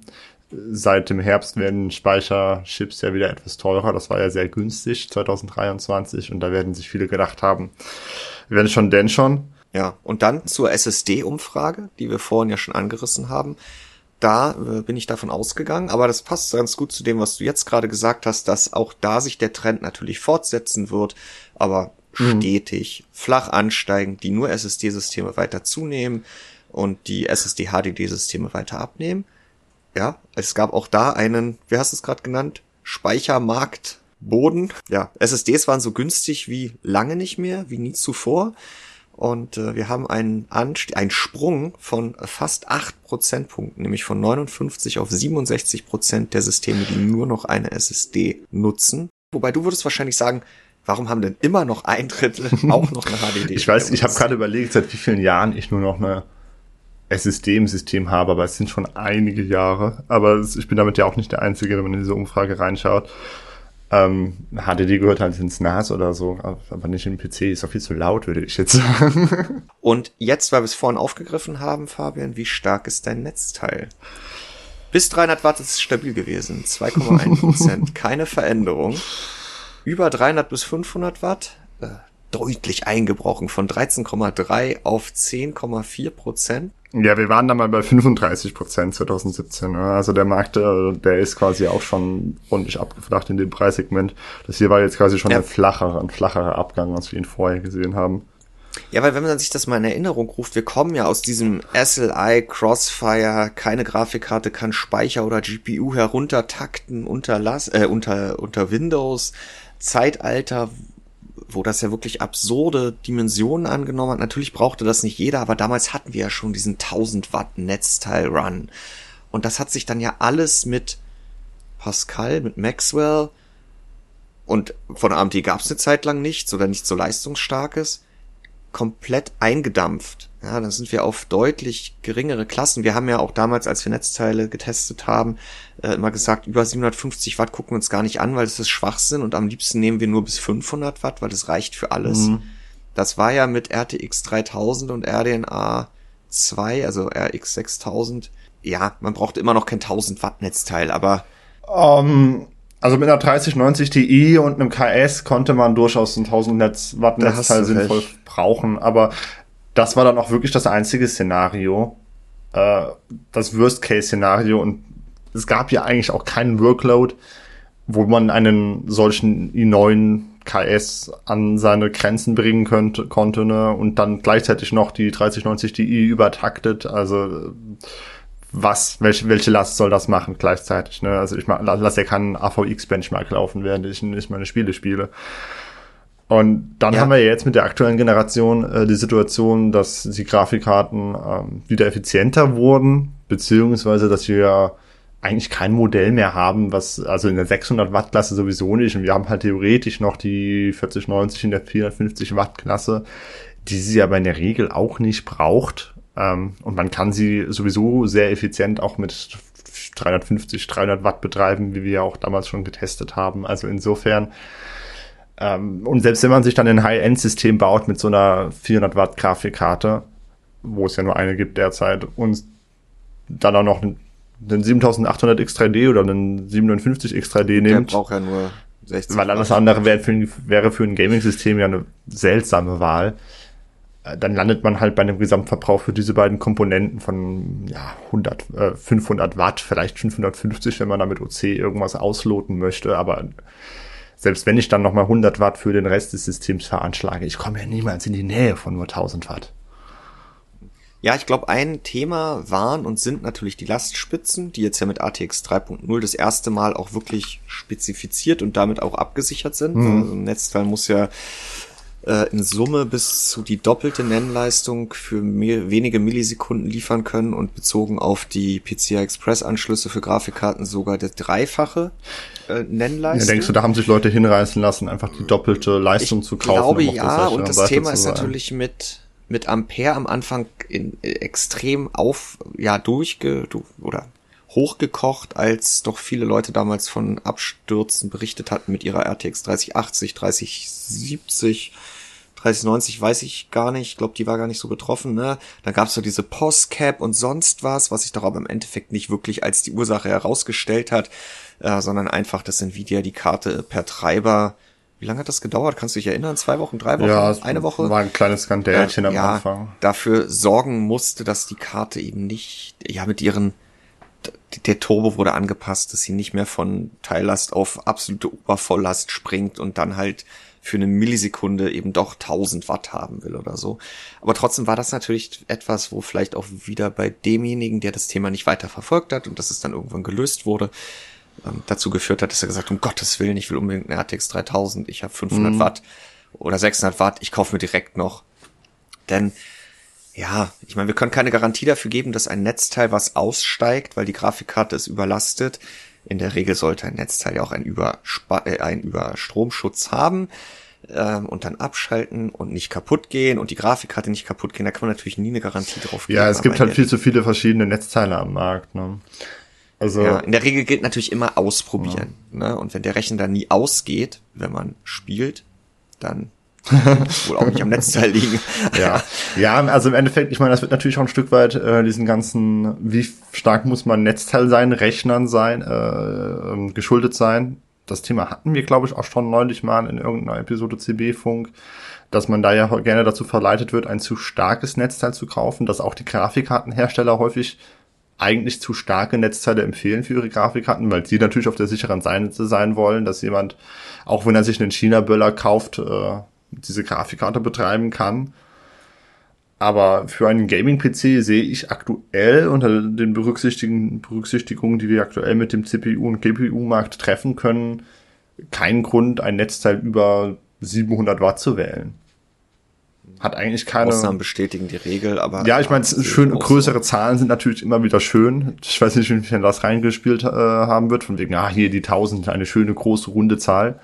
Speaker 2: Seit dem Herbst werden Speicherchips ja wieder etwas teurer. Das war ja sehr günstig 2023 und da werden sich viele gedacht haben, wenn schon, denn schon.
Speaker 1: Ja, und dann zur SSD-Umfrage, die wir vorhin ja schon angerissen haben da äh, bin ich davon ausgegangen, aber das passt ganz gut zu dem, was du jetzt gerade gesagt hast, dass auch da sich der Trend natürlich fortsetzen wird, aber mhm. stetig, flach ansteigend, die nur SSD-Systeme weiter zunehmen und die SSD-HDD-Systeme weiter abnehmen. Ja, es gab auch da einen, wie hast du es gerade genannt? Speichermarkt Boden. Ja, SSDs waren so günstig wie lange nicht mehr, wie nie zuvor. Und äh, wir haben einen, Anst einen Sprung von fast acht Prozentpunkten, nämlich von 59 auf 67 Prozent der Systeme, die nur noch eine SSD nutzen. Wobei du würdest wahrscheinlich sagen, warum haben denn immer noch ein Drittel *laughs* auch noch eine HDD?
Speaker 2: ich weiß, ich habe gerade überlegt, seit wie vielen Jahren ich nur noch eine SSD im System habe, aber es sind schon einige Jahre. Aber ich bin damit ja auch nicht der Einzige, wenn man in diese Umfrage reinschaut. Ähm, HDD gehört halt ins NAS oder so, aber nicht im PC. Ist doch viel zu laut, würde ich jetzt *laughs* sagen.
Speaker 1: Und jetzt, weil wir es vorhin aufgegriffen haben, Fabian, wie stark ist dein Netzteil? Bis 300 Watt ist es stabil gewesen. 2,1 Prozent. *laughs* Keine Veränderung. Über 300 bis 500 Watt. Äh, deutlich eingebrochen. Von 13,3 auf 10,4 Prozent.
Speaker 2: Ja, wir waren da mal bei 35 Prozent 2017. Ne? Also der Markt, äh, der ist quasi auch schon ordentlich abgeflacht in dem Preissegment. Das hier war jetzt quasi schon ja. ein flacherer, ein flacherer Abgang, als wir ihn vorher gesehen haben.
Speaker 1: Ja, weil wenn man sich das mal in Erinnerung ruft, wir kommen ja aus diesem SLI Crossfire, keine Grafikkarte kann Speicher oder GPU heruntertakten unter, Las äh, unter, unter Windows Zeitalter, wo das ja wirklich absurde Dimensionen angenommen hat. Natürlich brauchte das nicht jeder, aber damals hatten wir ja schon diesen 1000 Watt Netzteil Run. Und das hat sich dann ja alles mit Pascal, mit Maxwell und von AMD gab es eine Zeit lang nichts oder nicht so leistungsstarkes, komplett eingedampft. Ja, dann sind wir auf deutlich geringere Klassen. Wir haben ja auch damals, als wir Netzteile getestet haben, äh, immer gesagt, über 750 Watt gucken wir uns gar nicht an, weil das ist Schwachsinn und am liebsten nehmen wir nur bis 500 Watt, weil das reicht für alles. Mhm. Das war ja mit RTX 3000 und RDNA 2, also RX 6000. Ja, man braucht immer noch kein 1000 Watt Netzteil, aber
Speaker 2: um, ähm, also mit einer 3090 Ti und einem KS konnte man durchaus ein 1000 Watt Netzteil sinnvoll recht. brauchen, aber das war dann auch wirklich das einzige Szenario, äh, das Worst-Case-Szenario und es gab ja eigentlich auch keinen Workload, wo man einen solchen i9 KS an seine Grenzen bringen könnte, konnte ne? und dann gleichzeitig noch die 3090 Ti übertaktet. Also was, welche, welche Last soll das machen gleichzeitig? Ne? Also ich lass ja keinen AVX-Benchmark laufen, während ich nicht meine Spiele spiele. Und dann ja. haben wir jetzt mit der aktuellen Generation äh, die Situation, dass die Grafikkarten ähm, wieder effizienter wurden, beziehungsweise dass wir eigentlich kein Modell mehr haben, was, also in der 600 Watt Klasse sowieso nicht. Und wir haben halt theoretisch noch die 4090 in der 450 Watt Klasse, die sie aber in der Regel auch nicht braucht. Ähm, und man kann sie sowieso sehr effizient auch mit 350, 300 Watt betreiben, wie wir ja auch damals schon getestet haben. Also insofern, ähm, und selbst wenn man sich dann ein High-End-System baut mit so einer 400 Watt Grafikkarte, wo es ja nur eine gibt derzeit, und dann auch noch einen 7800 X3D oder einen 750 X3D nimmt.
Speaker 1: Der braucht ja nur 60
Speaker 2: Weil alles andere wäre für, ein, wäre für ein Gaming-System ja eine seltsame Wahl. Äh, dann landet man halt bei einem Gesamtverbrauch für diese beiden Komponenten von ja, 100, äh, 500 Watt, vielleicht 550, wenn man damit OC irgendwas ausloten möchte. Aber selbst wenn ich dann nochmal 100 Watt für den Rest des Systems veranschlage, ich komme ja niemals in die Nähe von nur 1000 Watt.
Speaker 1: Ja, ich glaube, ein Thema waren und sind natürlich die Lastspitzen, die jetzt ja mit ATX 3.0 das erste Mal auch wirklich spezifiziert und damit auch abgesichert sind. Mhm. Also ein Netzteil muss ja äh, in Summe bis zu die doppelte Nennleistung für wenige Millisekunden liefern können und bezogen auf die PCI Express Anschlüsse für Grafikkarten sogar der dreifache äh, Nennleistung.
Speaker 2: Ja, denkst du, da haben sich Leute hinreißen lassen, einfach die doppelte Leistung
Speaker 1: ich
Speaker 2: zu kaufen?
Speaker 1: Ich glaube ja, und das Thema ist natürlich mit mit Ampere am Anfang in, äh, extrem auf ja durchge oder hochgekocht, als doch viele Leute damals von Abstürzen berichtet hatten mit ihrer RTX 3080, 3070, 3090 weiß ich gar nicht, ich glaube, die war gar nicht so betroffen, ne? Dann gab's so diese Postcap und sonst was, was sich doch aber im Endeffekt nicht wirklich als die Ursache herausgestellt hat, äh, sondern einfach, dass Nvidia die Karte per Treiber wie lange hat das gedauert? Kannst du dich erinnern? Zwei Wochen, drei Wochen,
Speaker 2: ja,
Speaker 1: eine Woche?
Speaker 2: War ein kleines Skandälchen äh, am
Speaker 1: ja,
Speaker 2: Anfang.
Speaker 1: Dafür sorgen musste, dass die Karte eben nicht, ja, mit ihren, der Turbo wurde angepasst, dass sie nicht mehr von Teillast auf absolute Obervolllast springt und dann halt für eine Millisekunde eben doch 1000 Watt haben will oder so. Aber trotzdem war das natürlich etwas, wo vielleicht auch wieder bei demjenigen, der das Thema nicht weiter verfolgt hat und dass es dann irgendwann gelöst wurde, ähm, dazu geführt hat, dass er gesagt, um Gottes Willen, ich will unbedingt eine RTX 3000, ich habe 500 mhm. Watt oder 600 Watt, ich kaufe mir direkt noch. Denn ja, ich meine, wir können keine Garantie dafür geben, dass ein Netzteil was aussteigt, weil die Grafikkarte ist überlastet. In der Regel sollte ein Netzteil ja auch einen, Überspa äh, einen Überstromschutz haben ähm, und dann abschalten und nicht kaputt gehen und die Grafikkarte nicht kaputt gehen. Da kann man natürlich nie eine Garantie drauf
Speaker 2: geben. Ja, es gibt halt viel zu viele verschiedene Netzteile am Markt. Ne?
Speaker 1: Also ja, in der Regel gilt natürlich immer ausprobieren. Ja. Ne? Und wenn der Rechner dann nie ausgeht, wenn man spielt, dann *laughs* wohl auch nicht am Netzteil liegen.
Speaker 2: ja, *laughs* ja, also im Endeffekt, ich meine, das wird natürlich auch ein Stück weit äh, diesen ganzen, wie stark muss man Netzteil sein, Rechnern sein, äh, ähm, geschuldet sein. Das Thema hatten wir, glaube ich, auch schon neulich mal in irgendeiner Episode CB-Funk, dass man da ja gerne dazu verleitet wird, ein zu starkes Netzteil zu kaufen, dass auch die Grafikkartenhersteller häufig eigentlich zu starke Netzteile empfehlen für ihre Grafikkarten, weil sie natürlich auf der sicheren Seite sein wollen, dass jemand, auch wenn er sich einen China-Böller kauft, äh, diese Grafikkarte betreiben kann. Aber für einen Gaming-PC sehe ich aktuell unter den Berücksichtigungen, Berücksichtigungen, die wir aktuell mit dem CPU- und GPU-Markt treffen können, keinen Grund, ein Netzteil über 700 Watt zu wählen hat eigentlich keine.
Speaker 1: Ausnahmen bestätigen die Regel, aber.
Speaker 2: Ja, ich meine, schön, größere Zahlen sind natürlich immer wieder schön. Ich weiß nicht, wie das reingespielt äh, haben wird, von wegen, ah, hier die 1000, eine schöne große runde Zahl.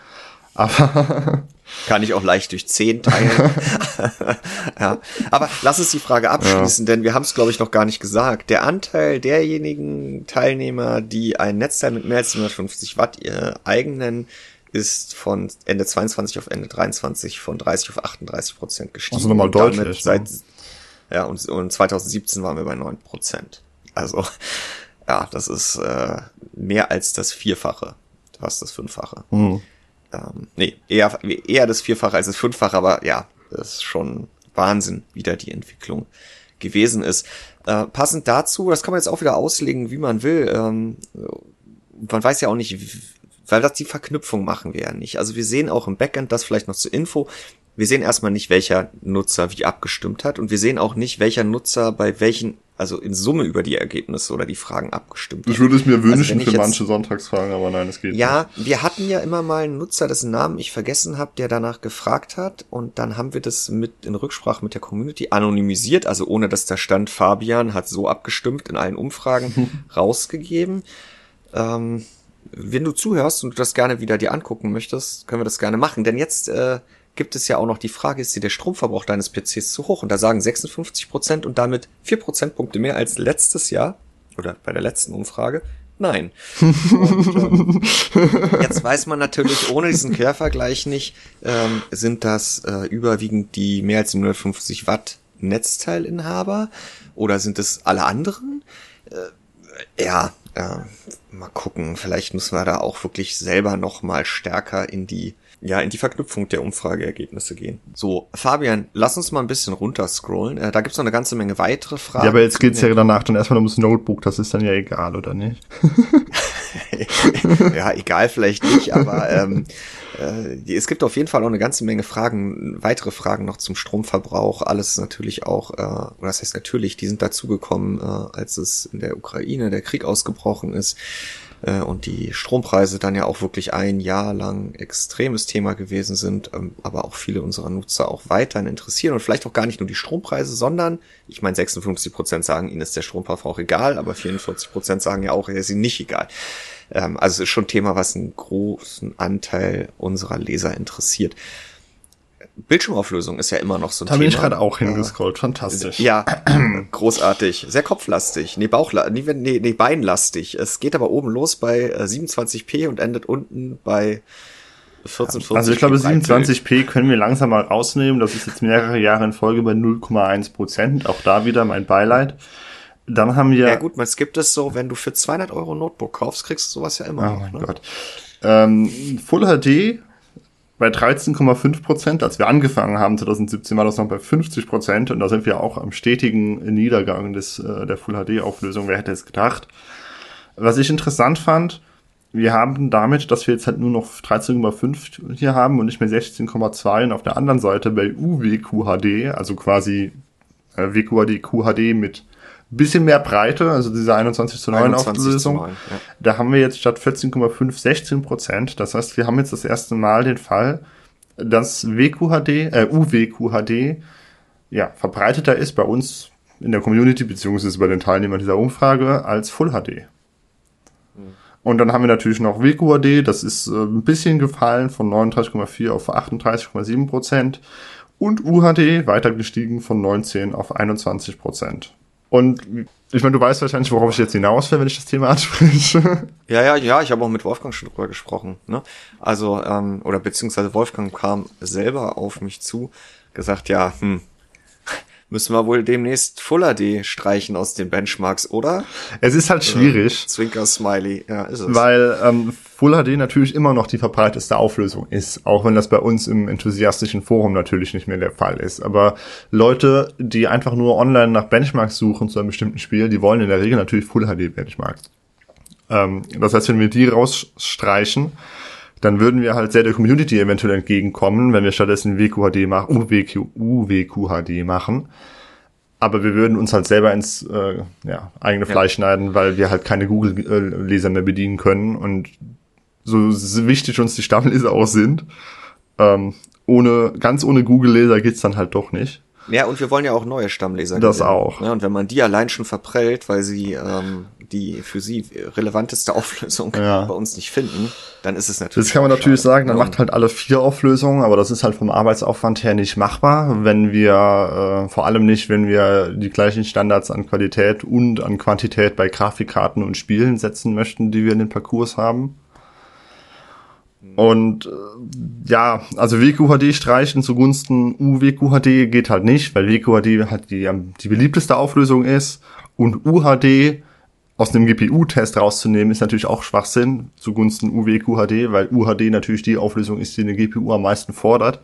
Speaker 2: Aber. *laughs*
Speaker 1: Kann ich auch leicht durch 10 teilen. *laughs* *laughs* ja. Aber lass uns die Frage abschließen, ja. denn wir haben es, glaube ich, noch gar nicht gesagt. Der Anteil derjenigen Teilnehmer, die ein Netzteil mit mehr als 150 Watt ihr eigenen ist von Ende 22 auf Ende 23 von 30 auf 38 Prozent gestiegen.
Speaker 2: Also nochmal deutlich.
Speaker 1: Seit, ne? Ja, und, und 2017 waren wir bei 9 Prozent. Also, *laughs* ja, das ist äh, mehr als das Vierfache, fast das Fünffache. Mhm. Ähm, nee, eher, eher das Vierfache als das Fünffache, aber ja, das ist schon Wahnsinn, wie da die Entwicklung gewesen ist. Äh, passend dazu, das kann man jetzt auch wieder auslegen, wie man will. Ähm, man weiß ja auch nicht, weil das die Verknüpfung machen wir ja nicht. Also wir sehen auch im Backend, das vielleicht noch zur Info, wir sehen erstmal nicht, welcher Nutzer wie abgestimmt hat und wir sehen auch nicht, welcher Nutzer bei welchen, also in Summe über die Ergebnisse oder die Fragen abgestimmt
Speaker 2: hat. Ich würde es mir also wünschen also für manche Sonntagsfragen, aber nein, es geht
Speaker 1: ja, nicht. Ja, wir hatten ja immer mal einen Nutzer, dessen Namen ich vergessen habe, der danach gefragt hat und dann haben wir das mit in Rücksprache mit der Community anonymisiert, also ohne dass da stand, Fabian hat so abgestimmt in allen Umfragen *laughs* rausgegeben. Ähm, wenn du zuhörst und du das gerne wieder dir angucken möchtest, können wir das gerne machen. Denn jetzt äh, gibt es ja auch noch die Frage, ist dir der Stromverbrauch deines PCs zu hoch? Und da sagen 56 Prozent und damit vier Prozentpunkte mehr als letztes Jahr oder bei der letzten Umfrage. Nein. *laughs* Und, ähm, jetzt weiß man natürlich ohne diesen Quervergleich nicht, ähm, sind das äh, überwiegend die mehr als 150 Watt Netzteilinhaber oder sind es alle anderen? Äh, ja, äh, mal gucken, vielleicht müssen wir da auch wirklich selber noch mal stärker in die ja, in die Verknüpfung der Umfrageergebnisse gehen. So, Fabian, lass uns mal ein bisschen runterscrollen. Äh, da gibt's noch eine ganze Menge weitere Fragen.
Speaker 2: Ja, aber jetzt geht's ja danach dann erstmal ums Notebook, das ist dann ja egal, oder nicht? *laughs*
Speaker 1: ja, egal vielleicht nicht, aber ähm, äh, es gibt auf jeden Fall auch eine ganze Menge Fragen, weitere Fragen noch zum Stromverbrauch. Alles natürlich auch, äh, oder das heißt natürlich, die sind dazugekommen, äh, als es in der Ukraine der Krieg ausgebrochen ist äh, und die Strompreise dann ja auch wirklich ein Jahr lang extremes Thema gewesen sind, ähm, aber auch viele unserer Nutzer auch weiterhin interessieren und vielleicht auch gar nicht nur die Strompreise, sondern, ich meine, 56 Prozent sagen, ihnen ist der Stromverbrauch egal, aber 44 Prozent sagen ja auch, er ist ihnen nicht egal. Ähm, also es ist schon ein Thema, was einen großen Anteil unserer Leser interessiert. Bildschirmauflösung ist ja immer noch so
Speaker 2: ein da Thema. Da bin ich gerade auch hingescrollt, fantastisch.
Speaker 1: Ja, *clears throat* großartig. Sehr kopflastig. Nee, Bauchlastig, nee, nee, nee, beinlastig. Es geht aber oben los bei 27p äh, und endet unten bei 1440.
Speaker 2: Also ich glaube, 27p können wir langsam mal rausnehmen. Das ist jetzt mehrere Jahre in Folge bei 0,1 Prozent. Auch da wieder mein Beileid. Dann haben wir.
Speaker 1: Ja gut, man gibt es so, wenn du für 200 Euro Notebook kaufst, kriegst du sowas ja immer.
Speaker 2: Oh noch, mein ne? Gott. Ähm, Full HD bei 13,5 Prozent. Als wir angefangen haben 2017 war das noch bei 50 Prozent und da sind wir auch am stetigen Niedergang des, äh, der Full HD Auflösung. Wer hätte es gedacht? Was ich interessant fand, wir haben damit, dass wir jetzt halt nur noch 13,5 hier haben und nicht mehr 16,2 und auf der anderen Seite bei UWQHD, also quasi äh, WQHD, QHD mit bisschen mehr Breite, also diese 21 zu 9 21 Auflösung. Zu 9, ja. Da haben wir jetzt statt 14,5 16 Prozent. Das heißt, wir haben jetzt das erste Mal den Fall, dass WQHD, äh, UWQHD, ja, verbreiteter ist bei uns in der Community, beziehungsweise bei den Teilnehmern dieser Umfrage, als Full HD. Mhm. Und dann haben wir natürlich noch WQHD, das ist äh, ein bisschen gefallen von 39,4 auf 38,7 Prozent. Und UHD weiter gestiegen von 19 auf 21 Prozent. Und ich meine, du weißt wahrscheinlich, worauf ich jetzt hinaus will, wenn ich das Thema anspreche. *laughs*
Speaker 1: Ja, ja, ja, ich habe auch mit Wolfgang schon drüber gesprochen. Ne? Also, ähm, oder beziehungsweise Wolfgang kam selber auf mich zu, gesagt, ja, hm, *laughs* müssen wir wohl demnächst Full HD streichen aus den Benchmarks, oder?
Speaker 2: Es ist halt schwierig.
Speaker 1: Äh, Zwinker Smiley, ja,
Speaker 2: ist es. Weil ähm, Full HD natürlich immer noch die verbreiteste Auflösung ist, auch wenn das bei uns im enthusiastischen Forum natürlich nicht mehr der Fall ist. Aber Leute, die einfach nur online nach Benchmarks suchen zu einem bestimmten Spiel, die wollen in der Regel natürlich Full HD Benchmarks. Ähm, das heißt, wenn wir die rausstreichen, dann würden wir halt sehr der Community eventuell entgegenkommen, wenn wir stattdessen WQHD machen, UWQ, UWQHD machen. Aber wir würden uns halt selber ins äh, ja, eigene Fleisch ja. schneiden, weil wir halt keine Google-Leser mehr bedienen können. Und so wichtig uns die Stammleser auch sind, ähm, ohne, ganz ohne Google-Leser geht's dann halt doch nicht.
Speaker 1: Ja, und wir wollen ja auch neue Stammleser.
Speaker 2: Das gewinnen. auch.
Speaker 1: Ja, und wenn man die allein schon verprellt, weil sie ähm, die für sie relevanteste Auflösung ja. bei uns nicht finden, dann ist es natürlich.
Speaker 2: Das kann man natürlich schade. sagen, dann macht halt alle vier Auflösungen, aber das ist halt vom Arbeitsaufwand her nicht machbar, wenn wir, äh, vor allem nicht, wenn wir die gleichen Standards an Qualität und an Quantität bei Grafikkarten und Spielen setzen möchten, die wir in den Parcours haben. Und äh, ja, also WQHD streichen zugunsten UWQHD geht halt nicht, weil WQHD halt die, die beliebteste Auflösung ist und UHD aus einem GPU-Test rauszunehmen, ist natürlich auch Schwachsinn zugunsten UWQHD, weil UHD natürlich die Auflösung ist, die eine GPU am meisten fordert.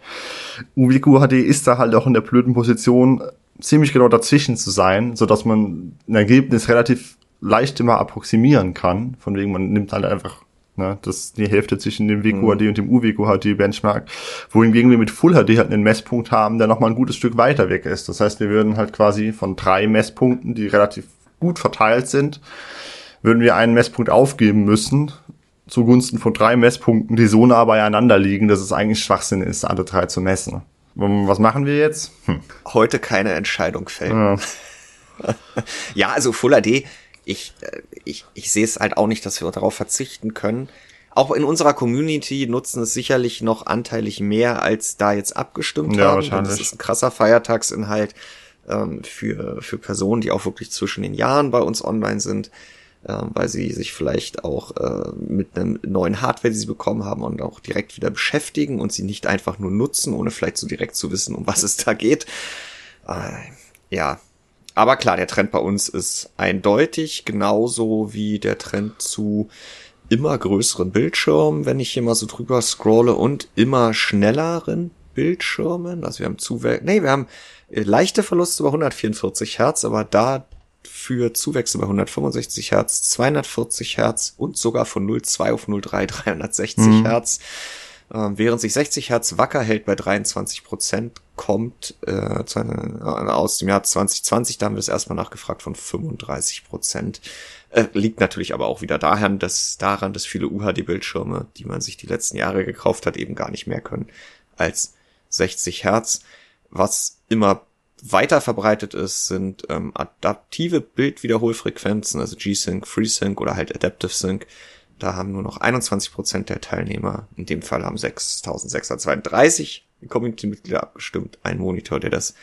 Speaker 2: UWQHD ist da halt auch in der blöden Position, ziemlich genau dazwischen zu sein, so dass man ein Ergebnis relativ leicht immer approximieren kann. Von wegen, man nimmt halt einfach ne, das die Hälfte zwischen dem WQHD mhm. und dem UWQHD Benchmark, wohingegen wir mit Full HD halt einen Messpunkt haben, der nochmal ein gutes Stück weiter weg ist. Das heißt, wir würden halt quasi von drei Messpunkten, die relativ gut verteilt sind, würden wir einen Messpunkt aufgeben müssen, zugunsten von drei Messpunkten, die so nah beieinander liegen, dass es eigentlich Schwachsinn ist, alle drei zu messen. Was machen wir jetzt?
Speaker 1: Hm. Heute keine Entscheidung fällen. Ja. *laughs* ja, also Full HD, ich, äh, ich, ich sehe es halt auch nicht, dass wir darauf verzichten können. Auch in unserer Community nutzen es sicherlich noch anteilig mehr, als da jetzt abgestimmt ja, haben. Wahrscheinlich. Das ist ein krasser Feiertagsinhalt ähm, für, für Personen, die auch wirklich zwischen den Jahren bei uns online sind, ähm, weil sie sich vielleicht auch äh, mit einem neuen Hardware, die sie bekommen haben und auch direkt wieder beschäftigen und sie nicht einfach nur nutzen, ohne vielleicht so direkt zu wissen, um was es da geht. Äh, ja, aber klar, der Trend bei uns ist eindeutig, genauso wie der Trend zu immer größeren Bildschirmen, wenn ich hier mal so drüber scrolle und immer schnelleren Bildschirmen. Also wir haben Zuwächse, nee, wir haben äh, leichte Verluste bei 144 Hertz, aber dafür Zuwächse bei 165 Hertz, 240 Hertz und sogar von 0,2 auf 0,3 360 mhm. Hertz. Ähm, während sich 60 Hertz wacker hält bei 23 Prozent, kommt äh, aus dem Jahr 2020, da haben wir es erstmal nachgefragt, von 35 Prozent. Äh, liegt natürlich aber auch wieder daran, dass, daran, dass viele UHD-Bildschirme, die man sich die letzten Jahre gekauft hat, eben gar nicht mehr können als 60 Hertz. Was immer weiter verbreitet ist, sind ähm, adaptive Bildwiederholfrequenzen, also G-Sync, FreeSync oder halt Adaptive Sync. Da haben nur noch 21 Prozent der Teilnehmer, in dem Fall haben 6632 Community-Mitglieder abgestimmt, ein Monitor, der das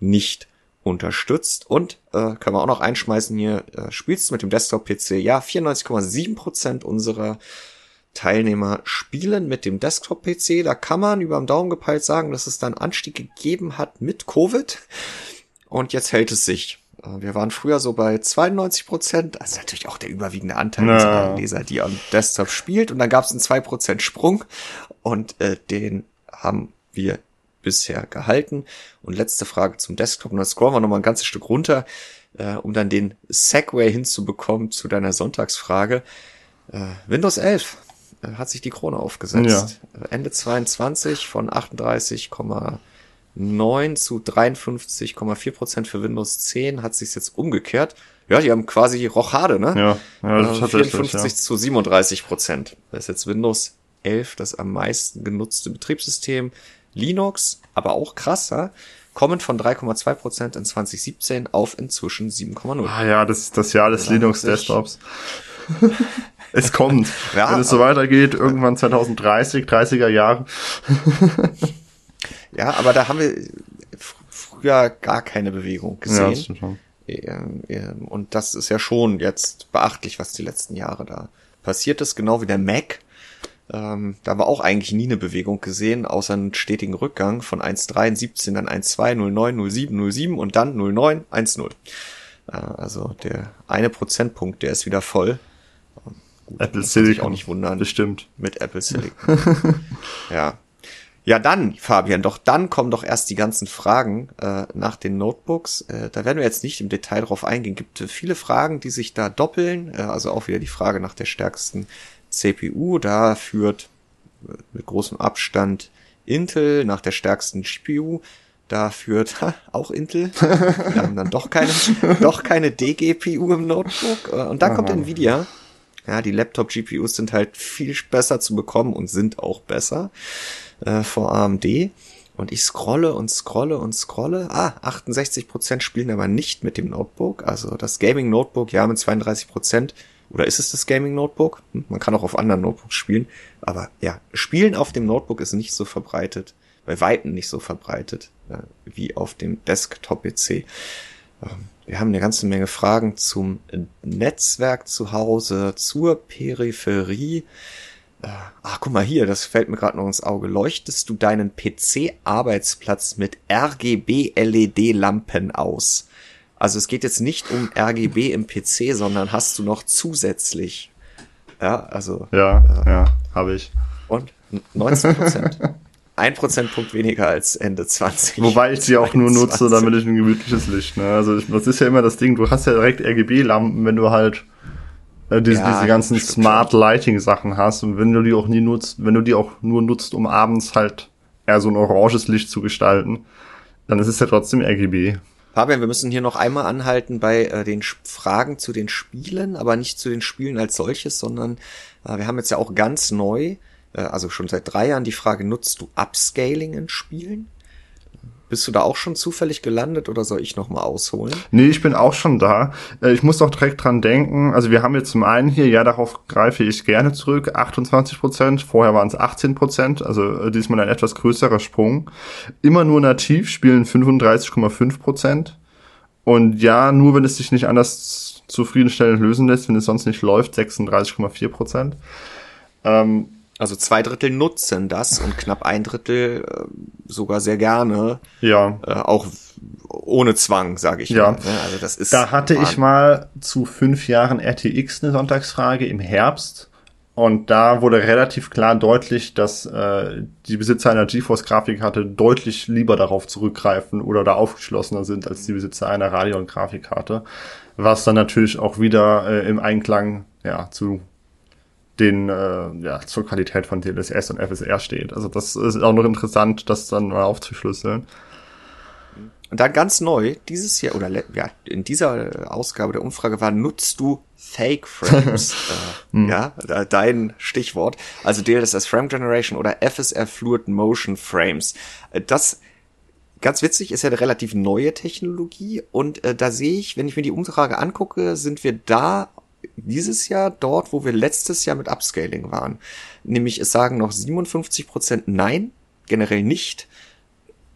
Speaker 1: nicht unterstützt. Und äh, können wir auch noch einschmeißen hier, äh, spielst du mit dem Desktop-PC? Ja, 94,7% unserer Teilnehmer spielen mit dem Desktop-PC. Da kann man über dem Daumen gepeilt sagen, dass es dann Anstieg gegeben hat mit Covid. Und jetzt hält es sich. Äh, wir waren früher so bei 92 Prozent, also natürlich auch der überwiegende Anteil ja. unserer Leser, die am Desktop spielt. Und dann gab es einen 2 Prozent Sprung und äh, den haben wir bisher gehalten. Und letzte Frage zum Desktop. Und dann scrollen wir nochmal ein ganzes Stück runter, äh, um dann den Segway hinzubekommen zu deiner Sonntagsfrage. Äh, Windows 11 äh, hat sich die Krone aufgesetzt. Ja. Ende 22 von 38,9 zu 53,4 Prozent für Windows 10 hat sich jetzt umgekehrt. Ja, die haben quasi Rochade, ne?
Speaker 2: Ja, ja
Speaker 1: das äh, 54 ja. zu 37 Prozent. Das ist jetzt Windows 11 das am meisten genutzte Betriebssystem. Linux, aber auch krasser, kommen von 3,2 Prozent in 2017 auf inzwischen 7,0.
Speaker 2: Ah ja, das ist das Jahr des Linux-Desktops. *laughs* es kommt. Ja, Wenn es so weitergeht, irgendwann 2030, 30er Jahre.
Speaker 1: Ja, aber da haben wir früher gar keine Bewegung gesehen. Ja, das Und das ist ja schon jetzt beachtlich, was die letzten Jahre da passiert ist, genau wie der Mac ähm, da war auch eigentlich nie eine Bewegung gesehen, außer einen stetigen Rückgang von 1,3 in 17, dann 1,2, 0,9, 07, 07 und dann 0,9, 1,0. Äh, also der eine Prozentpunkt, der ist wieder voll.
Speaker 2: Ähm, gut, Apple Silicon.
Speaker 1: auch nicht wundern.
Speaker 2: Bestimmt.
Speaker 1: Mit Apple Silicon. *laughs* ja. Ja, dann, Fabian, doch dann kommen doch erst die ganzen Fragen äh, nach den Notebooks. Äh, da werden wir jetzt nicht im Detail drauf eingehen. Gibt äh, viele Fragen, die sich da doppeln. Äh, also auch wieder die Frage nach der stärksten CPU. Da führt mit großem Abstand Intel nach der stärksten GPU. Da führt ha, *laughs* auch Intel. Wir haben dann doch keine, *laughs* doch keine DGPU im Notebook. Und dann Aha. kommt Nvidia. Ja, die Laptop-GPUs sind halt viel besser zu bekommen und sind auch besser äh, vor AMD. Und ich scrolle und scrolle und scrolle. Ah, 68% spielen aber nicht mit dem Notebook. Also das Gaming Notebook, ja, mit 32% oder ist es das Gaming Notebook? Hm, man kann auch auf anderen Notebooks spielen. Aber ja, Spielen auf dem Notebook ist nicht so verbreitet, bei Weitem nicht so verbreitet äh, wie auf dem Desktop-PC. Ähm, wir haben eine ganze Menge Fragen zum Netzwerk zu Hause, zur Peripherie. Äh, ach, guck mal hier, das fällt mir gerade noch ins Auge. Leuchtest du deinen PC-Arbeitsplatz mit RGB-LED-Lampen aus? Also es geht jetzt nicht um RGB im PC, sondern hast du noch zusätzlich. Ja, also.
Speaker 2: Ja, äh, ja, habe ich.
Speaker 1: Und 19 Prozent. *laughs* ein Prozentpunkt weniger als Ende 20.
Speaker 2: Wobei ich sie auch 21. nur nutze, damit ich ein gemütliches Licht. Ne? Also ich, das ist ja immer das Ding. Du hast ja direkt RGB-Lampen, wenn du halt äh, diese, ja, diese ganzen Smart Lighting Sachen hast und wenn du die auch nie nutzt, wenn du die auch nur nutzt, um abends halt eher so ein oranges Licht zu gestalten, dann ist es ja trotzdem RGB.
Speaker 1: Fabian, wir müssen hier noch einmal anhalten bei äh, den Fragen zu den Spielen, aber nicht zu den Spielen als solches, sondern äh, wir haben jetzt ja auch ganz neu, äh, also schon seit drei Jahren die Frage, nutzt du Upscaling in Spielen? Bist du da auch schon zufällig gelandet oder soll ich noch mal ausholen?
Speaker 2: Nee, ich bin auch schon da. Äh, ich muss doch direkt dran denken. Also wir haben jetzt zum einen hier, ja, darauf greife ich gerne zurück, 28 Prozent. Vorher waren es 18 Prozent, also äh, diesmal ein etwas größerer Sprung. Immer nur nativ spielen 35,5 Prozent. Und ja, nur wenn es sich nicht anders zufriedenstellend lösen lässt, wenn es sonst nicht läuft, 36,4 Prozent.
Speaker 1: Ähm, also zwei Drittel nutzen das und knapp ein Drittel äh, sogar sehr gerne.
Speaker 2: Ja.
Speaker 1: Äh, auch ohne Zwang, sage ich
Speaker 2: ja. mal. Ne? Also das ist. Da hatte ich mal zu fünf Jahren RTX eine Sonntagsfrage im Herbst. Und da wurde relativ klar deutlich, dass äh, die Besitzer einer GeForce-Grafikkarte deutlich lieber darauf zurückgreifen oder da aufgeschlossener sind als die Besitzer einer Radeon-Grafikkarte. Was dann natürlich auch wieder äh, im Einklang ja, zu den äh, ja, zur Qualität von DLSS und FSR steht. Also das ist auch noch interessant, das dann mal aufzuschlüsseln.
Speaker 1: Und dann ganz neu, dieses Jahr, oder ja, in dieser Ausgabe der Umfrage war, nutzt du Fake Frames? *laughs* äh, hm. Ja, dein Stichwort. Also DLSS Frame Generation oder FSR Fluid Motion Frames. Äh, das ganz witzig, ist ja eine relativ neue Technologie und äh, da sehe ich, wenn ich mir die Umfrage angucke, sind wir da dieses Jahr dort, wo wir letztes Jahr mit Upscaling waren. Nämlich es sagen noch 57 Prozent Nein, generell nicht.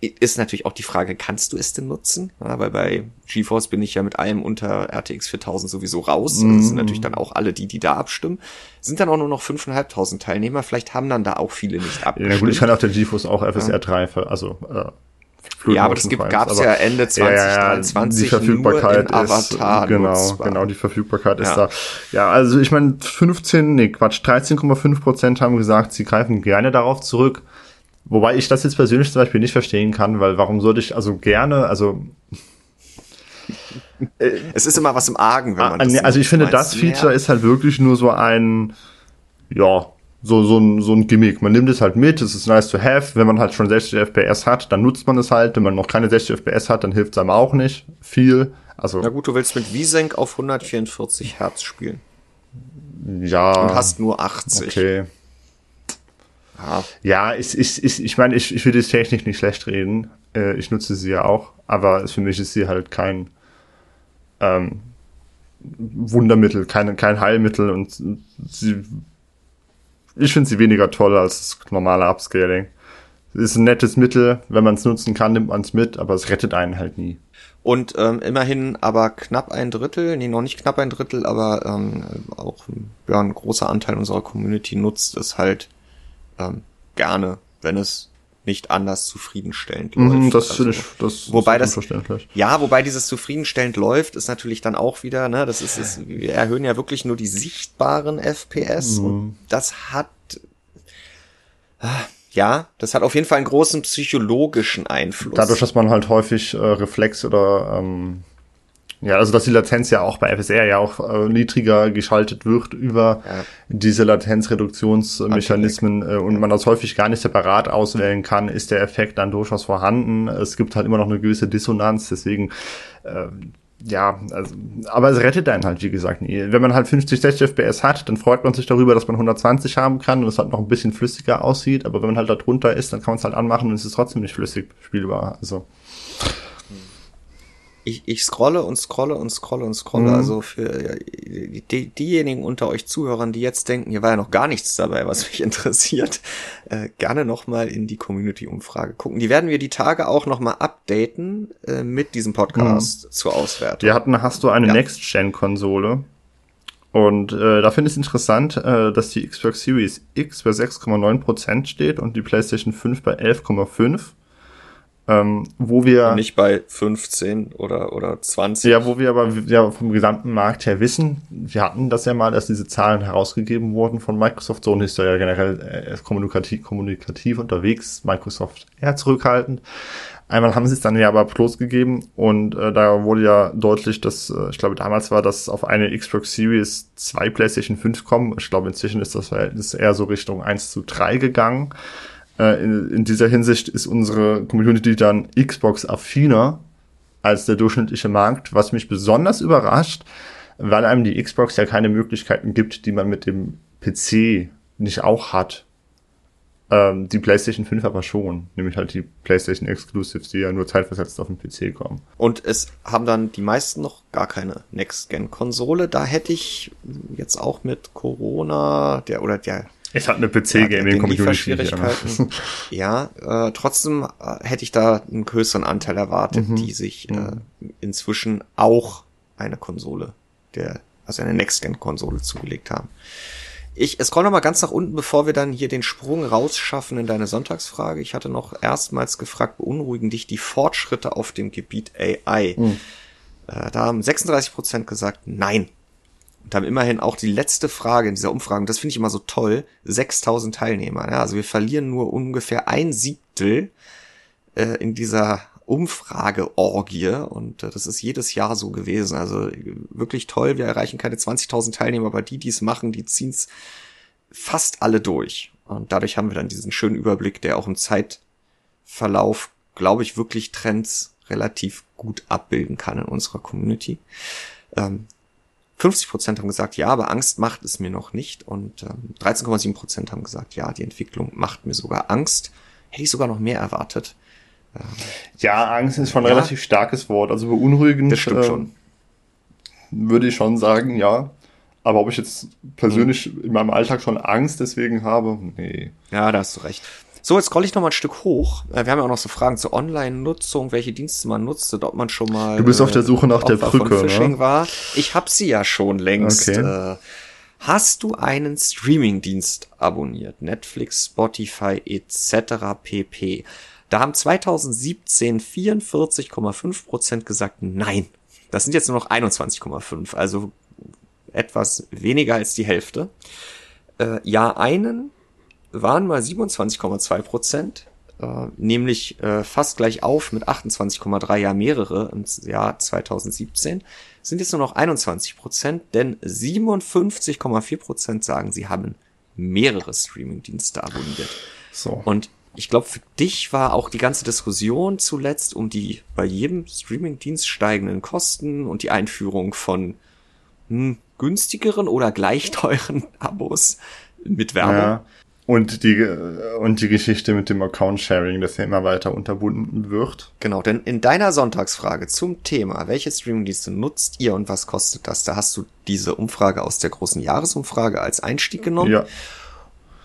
Speaker 1: Ist natürlich auch die Frage, kannst du es denn nutzen? Ja, weil bei GeForce bin ich ja mit allem unter RTX 4000 sowieso raus. Mhm. Das sind natürlich dann auch alle die, die da abstimmen. Sind dann auch nur noch 5.500 Teilnehmer. Vielleicht haben dann da auch viele nicht abgestimmt.
Speaker 2: Ja gut, ich kann auf der GeForce auch FSR 3, also äh,
Speaker 1: Fluid ja, aber das gibt, gab's ja Ende 2023
Speaker 2: ja, ja, die Verfügbarkeit
Speaker 1: nur in Avatar
Speaker 2: ist, genau, nutzbar. genau, die Verfügbarkeit ist da. Ja, also ich meine 15, nee, Quatsch, 13,5 Prozent haben gesagt, sie greifen gerne darauf zurück. Wobei ich das jetzt persönlich zum Beispiel nicht verstehen kann, weil warum sollte ich also gerne, also *laughs*
Speaker 1: es ist immer was im Argen, wenn man
Speaker 2: das Also ich finde, das Feature ist halt wirklich nur so ein, ja, so, so, ein, so ein Gimmick. Man nimmt es halt mit, es ist nice to have. Wenn man halt schon 60 FPS hat, dann nutzt man es halt. Wenn man noch keine 60 FPS hat, dann hilft es einem auch nicht viel. Also,
Speaker 1: Na gut, du willst mit VSync auf 144 Hertz spielen.
Speaker 2: Ja.
Speaker 1: Und hast nur 80.
Speaker 2: Okay. Ja, ja ich, ich, ich, ich meine, ich, ich will die Technik nicht schlecht reden. Äh, ich nutze sie ja auch, aber für mich ist sie halt kein ähm, Wundermittel, kein, kein Heilmittel und sie ich finde sie weniger toll als das normale Upscaling. Ist ein nettes Mittel, wenn man es nutzen kann, nimmt man es mit, aber es rettet einen halt nie.
Speaker 1: Und ähm, immerhin aber knapp ein Drittel, nee, noch nicht knapp ein Drittel, aber ähm, auch ja, ein großer Anteil unserer Community nutzt es halt ähm, gerne, wenn es nicht anders zufriedenstellend
Speaker 2: mhm, läuft. Das finde ich, das
Speaker 1: wobei das, ja, wobei dieses zufriedenstellend läuft, ist natürlich dann auch wieder, ne, das ist, ist wir erhöhen ja wirklich nur die sichtbaren FPS mhm. und das hat, ja, das hat auf jeden Fall einen großen psychologischen Einfluss.
Speaker 2: Dadurch, dass man halt häufig äh, Reflex oder ähm, ja, also dass die Latenz ja auch bei FSR ja auch äh, niedriger geschaltet wird über ja. diese Latenzreduktionsmechanismen äh, und man das häufig gar nicht separat auswählen kann, ist der Effekt dann durchaus vorhanden. Es gibt halt immer noch eine gewisse Dissonanz, deswegen äh, ja, also, aber es rettet einen halt, wie gesagt, nie. Wenn man halt 50, 60 FPS hat, dann freut man sich darüber, dass man 120 haben kann und es halt noch ein bisschen flüssiger aussieht, aber wenn man halt da drunter ist, dann kann man es halt anmachen und es ist trotzdem nicht flüssig spielbar. Also
Speaker 1: ich, ich scrolle und scrolle und scrolle und scrolle. Mhm. Also für die, diejenigen unter euch Zuhörern, die jetzt denken, hier war ja noch gar nichts dabei, was mich *laughs* interessiert, äh, gerne nochmal in die Community-Umfrage gucken. Die werden wir die Tage auch nochmal updaten äh, mit diesem Podcast mhm. zur Auswertung.
Speaker 2: Wir hatten, hast du eine ja. Next-Gen-Konsole. Und äh, da finde ich es interessant, äh, dass die Xbox Series X bei 6,9% steht und die PlayStation 5 bei 11,5% ähm, wo wir
Speaker 1: Und nicht bei 15 oder oder 20.
Speaker 2: Ja, wo wir aber ja vom gesamten Markt her wissen, wir hatten das ja mal, dass diese Zahlen herausgegeben wurden von Microsoft. Sony ist ja generell äh, kommunikativ, kommunikativ unterwegs, Microsoft eher zurückhaltend. Einmal haben sie es dann ja aber bloß gegeben und äh, da wurde ja deutlich, dass, äh, ich glaube damals war das auf eine Xbox Series 2 PlayStation 5 kommen. Ich glaube inzwischen ist das Verhältnis eher so Richtung 1 zu 3 gegangen. Äh, in, in dieser Hinsicht ist unsere Community dann Xbox-affiner als der durchschnittliche Markt, was mich besonders überrascht, weil einem die Xbox ja keine Möglichkeiten gibt, die man mit dem PC nicht auch hat. Ähm, die PlayStation 5 aber schon, nämlich halt die PlayStation Exclusives, die ja nur zeitversetzt auf den PC kommen.
Speaker 1: Und es haben dann die meisten noch gar keine Next-Gen-Konsole. Da hätte ich jetzt auch mit Corona, der oder der
Speaker 2: es hat eine PC-Gaming-Community.
Speaker 1: Ja, *laughs* ja äh, trotzdem äh, hätte ich da einen größeren Anteil erwartet, mhm. die sich äh, mhm. inzwischen auch eine Konsole, der, also eine Next-Gen-Konsole zugelegt haben. Ich scroll noch mal ganz nach unten, bevor wir dann hier den Sprung rausschaffen in deine Sonntagsfrage. Ich hatte noch erstmals gefragt, beunruhigen dich die Fortschritte auf dem Gebiet AI? Mhm. Äh, da haben 36 Prozent gesagt, nein und haben immerhin auch die letzte Frage in dieser Umfrage, und das finde ich immer so toll, 6000 Teilnehmer. Ja, also wir verlieren nur ungefähr ein Siebtel äh, in dieser Umfrageorgie und äh, das ist jedes Jahr so gewesen. Also wirklich toll, wir erreichen keine 20.000 Teilnehmer, aber die, die es machen, die ziehen es fast alle durch. Und dadurch haben wir dann diesen schönen Überblick, der auch im Zeitverlauf, glaube ich, wirklich Trends relativ gut abbilden kann in unserer Community. Ähm, 50 Prozent haben gesagt, ja, aber Angst macht es mir noch nicht. Und ähm, 13,7 Prozent haben gesagt, ja, die Entwicklung macht mir sogar Angst. Hätte ich sogar noch mehr erwartet.
Speaker 2: Ähm, ja, Angst ist schon ein ja, relativ starkes Wort. Also beunruhigend.
Speaker 1: Das stimmt äh, schon.
Speaker 2: Würde ich schon sagen, ja. Aber ob ich jetzt persönlich hm. in meinem Alltag schon Angst deswegen habe, nee.
Speaker 1: Ja, da hast du recht. So, jetzt scroll ich noch mal ein Stück hoch. Äh, wir haben ja auch noch so Fragen zur Online-Nutzung, welche Dienste man nutzt, ob man schon mal.
Speaker 2: Du bist auf der Suche nach der
Speaker 1: Opfer von
Speaker 2: Brücke,
Speaker 1: Phishing
Speaker 2: ne?
Speaker 1: war. Ich hab sie ja schon längst.
Speaker 2: Okay.
Speaker 1: Äh, hast du einen Streaming-Dienst abonniert? Netflix, Spotify etc. pp. Da haben 2017 44,5 Prozent gesagt nein. Das sind jetzt nur noch 21,5, also etwas weniger als die Hälfte. Äh, ja, einen waren mal 27,2 Prozent, äh, nämlich äh, fast gleich auf mit 28,3 ja mehrere im Jahr 2017, sind jetzt nur noch 21 Prozent, denn 57,4 Prozent sagen, sie haben mehrere Streaming-Dienste abonniert.
Speaker 2: So.
Speaker 1: Und ich glaube, für dich war auch die ganze Diskussion zuletzt um die bei jedem Streaming-Dienst steigenden Kosten und die Einführung von hm, günstigeren oder gleich teuren *laughs* Abos mit Werbung.
Speaker 2: Ja. Und die, und die Geschichte mit dem Account-Sharing, das ja immer weiter unterbunden wird.
Speaker 1: Genau, denn in deiner Sonntagsfrage zum Thema, welche Streamingdienste nutzt ihr und was kostet das, da hast du diese Umfrage aus der großen Jahresumfrage als Einstieg genommen
Speaker 2: Ja.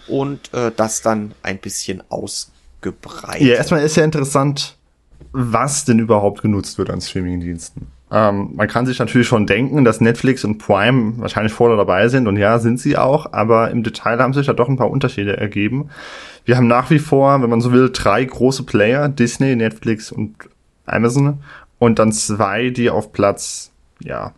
Speaker 1: und äh, das dann ein bisschen ausgebreitet.
Speaker 2: Ja, erstmal ist ja interessant, was denn überhaupt genutzt wird an Streamingdiensten. Ähm, man kann sich natürlich schon denken, dass Netflix und Prime wahrscheinlich vorne dabei sind und ja, sind sie auch, aber im Detail haben sich da doch ein paar Unterschiede ergeben. Wir haben nach wie vor, wenn man so will, drei große Player, Disney, Netflix und Amazon und dann zwei, die auf Platz, ja,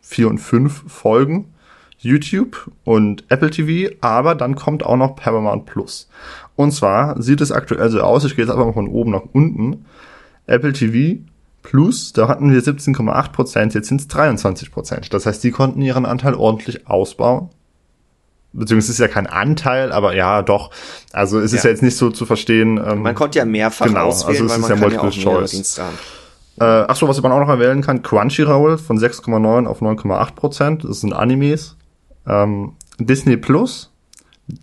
Speaker 2: vier und fünf folgen. YouTube und Apple TV, aber dann kommt auch noch Paramount Plus. Und zwar sieht es aktuell so aus, ich gehe jetzt einfach mal von oben nach unten. Apple TV Plus, da hatten wir 17,8 Prozent, jetzt sind es 23 Prozent. Das heißt, die konnten ihren Anteil ordentlich ausbauen. Beziehungsweise es ist ja kein Anteil, aber ja, doch. Also es ist
Speaker 1: Ja.
Speaker 2: ja jetzt nicht so zu verstehen. Ähm,
Speaker 1: Man konnte ja mehrfach
Speaker 2: Genau,
Speaker 1: auswählen,
Speaker 2: also es
Speaker 1: weil
Speaker 2: ist
Speaker 1: man
Speaker 2: ja
Speaker 1: ja
Speaker 2: Multiple
Speaker 1: mehrere
Speaker 2: Choice. Äh, ach so, was man auch noch erwähnen kann, Crunchyroll von 6,9 auf 9,8 Prozent. Das sind Animes. Ähm, Disney Plus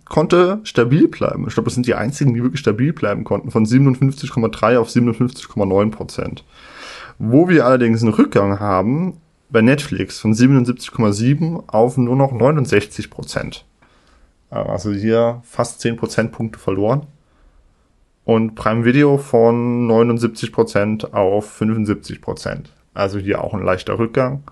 Speaker 2: konnte stabil bleiben. Ich glaube, das sind die einzigen, die wirklich stabil bleiben konnten, von 57,3 auf 57,9 Prozent. Wo wir allerdings einen Rückgang haben bei Netflix von 77,7 auf nur noch 69 Prozent. Also hier fast 10 Prozentpunkte verloren. Und Prime Video von 79% auf 75%. Also hier auch ein leichter Rückgang.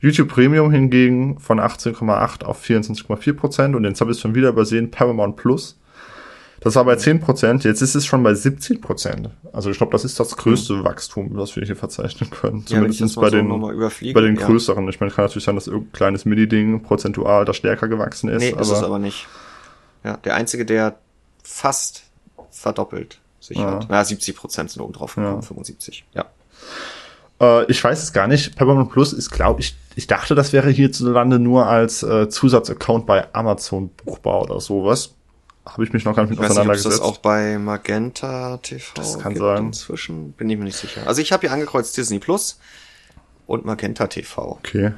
Speaker 2: YouTube Premium hingegen von 18,8 auf 24,4% und jetzt habe ich es schon wieder übersehen, Paramount Plus. Das war bei 10%, jetzt ist es schon bei 17%. Also ich glaube, das ist das größte Wachstum, was wir hier verzeichnen können.
Speaker 1: Ja,
Speaker 2: Zumindest
Speaker 1: mal
Speaker 2: bei
Speaker 1: so
Speaker 2: den, bei den
Speaker 1: ja.
Speaker 2: größeren. Ich meine, kann natürlich sein, dass irgendein kleines Mini-Ding prozentual da stärker gewachsen ist.
Speaker 1: Nee,
Speaker 2: aber,
Speaker 1: ist es aber nicht. Ja, der einzige, der fast verdoppelt sich
Speaker 2: Ja.
Speaker 1: hat. Ja, 70 Prozent sind oben drauf gekommen,
Speaker 2: Ja.
Speaker 1: 75. Ja.
Speaker 2: Äh, ich weiß es gar nicht. Paramount Plus ist, glaube ich, ich dachte, das wäre hierzulande nur als äh, Zusatzaccount bei Amazon buchbar oder sowas. Habe ich mich noch gar nicht
Speaker 1: Ich
Speaker 2: mit
Speaker 1: weiß nicht, es das
Speaker 2: auseinandergesetzt.
Speaker 1: auch bei Magenta TV
Speaker 2: Das kann sein.
Speaker 1: inzwischen. Bin ich mir nicht sicher. Also ich habe hier angekreuzt Disney Plus und Magenta TV.
Speaker 2: Okay.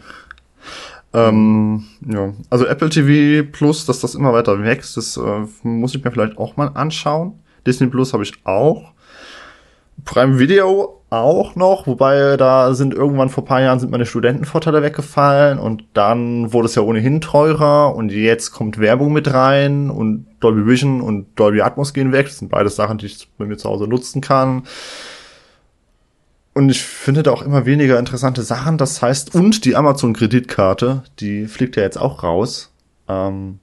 Speaker 2: Ähm, ja, also Apple TV Plus, dass das immer weiter wächst, das äh, muss ich mir vielleicht auch mal anschauen. Disney Plus habe ich auch. Prime Video auch noch, wobei da sind irgendwann vor paar Jahren sind meine Studentenvorteile weggefallen und dann wurde es ja ohnehin teurer und jetzt kommt Werbung mit rein und Dolby Vision und Dolby Atmos gehen weg. Das sind beides Sachen, die ich bei mir zu Hause nutzen kann. Und ich finde da auch immer weniger interessante Sachen. Das heißt, und die Amazon-Kreditkarte, die fliegt ja jetzt auch raus. Ähm,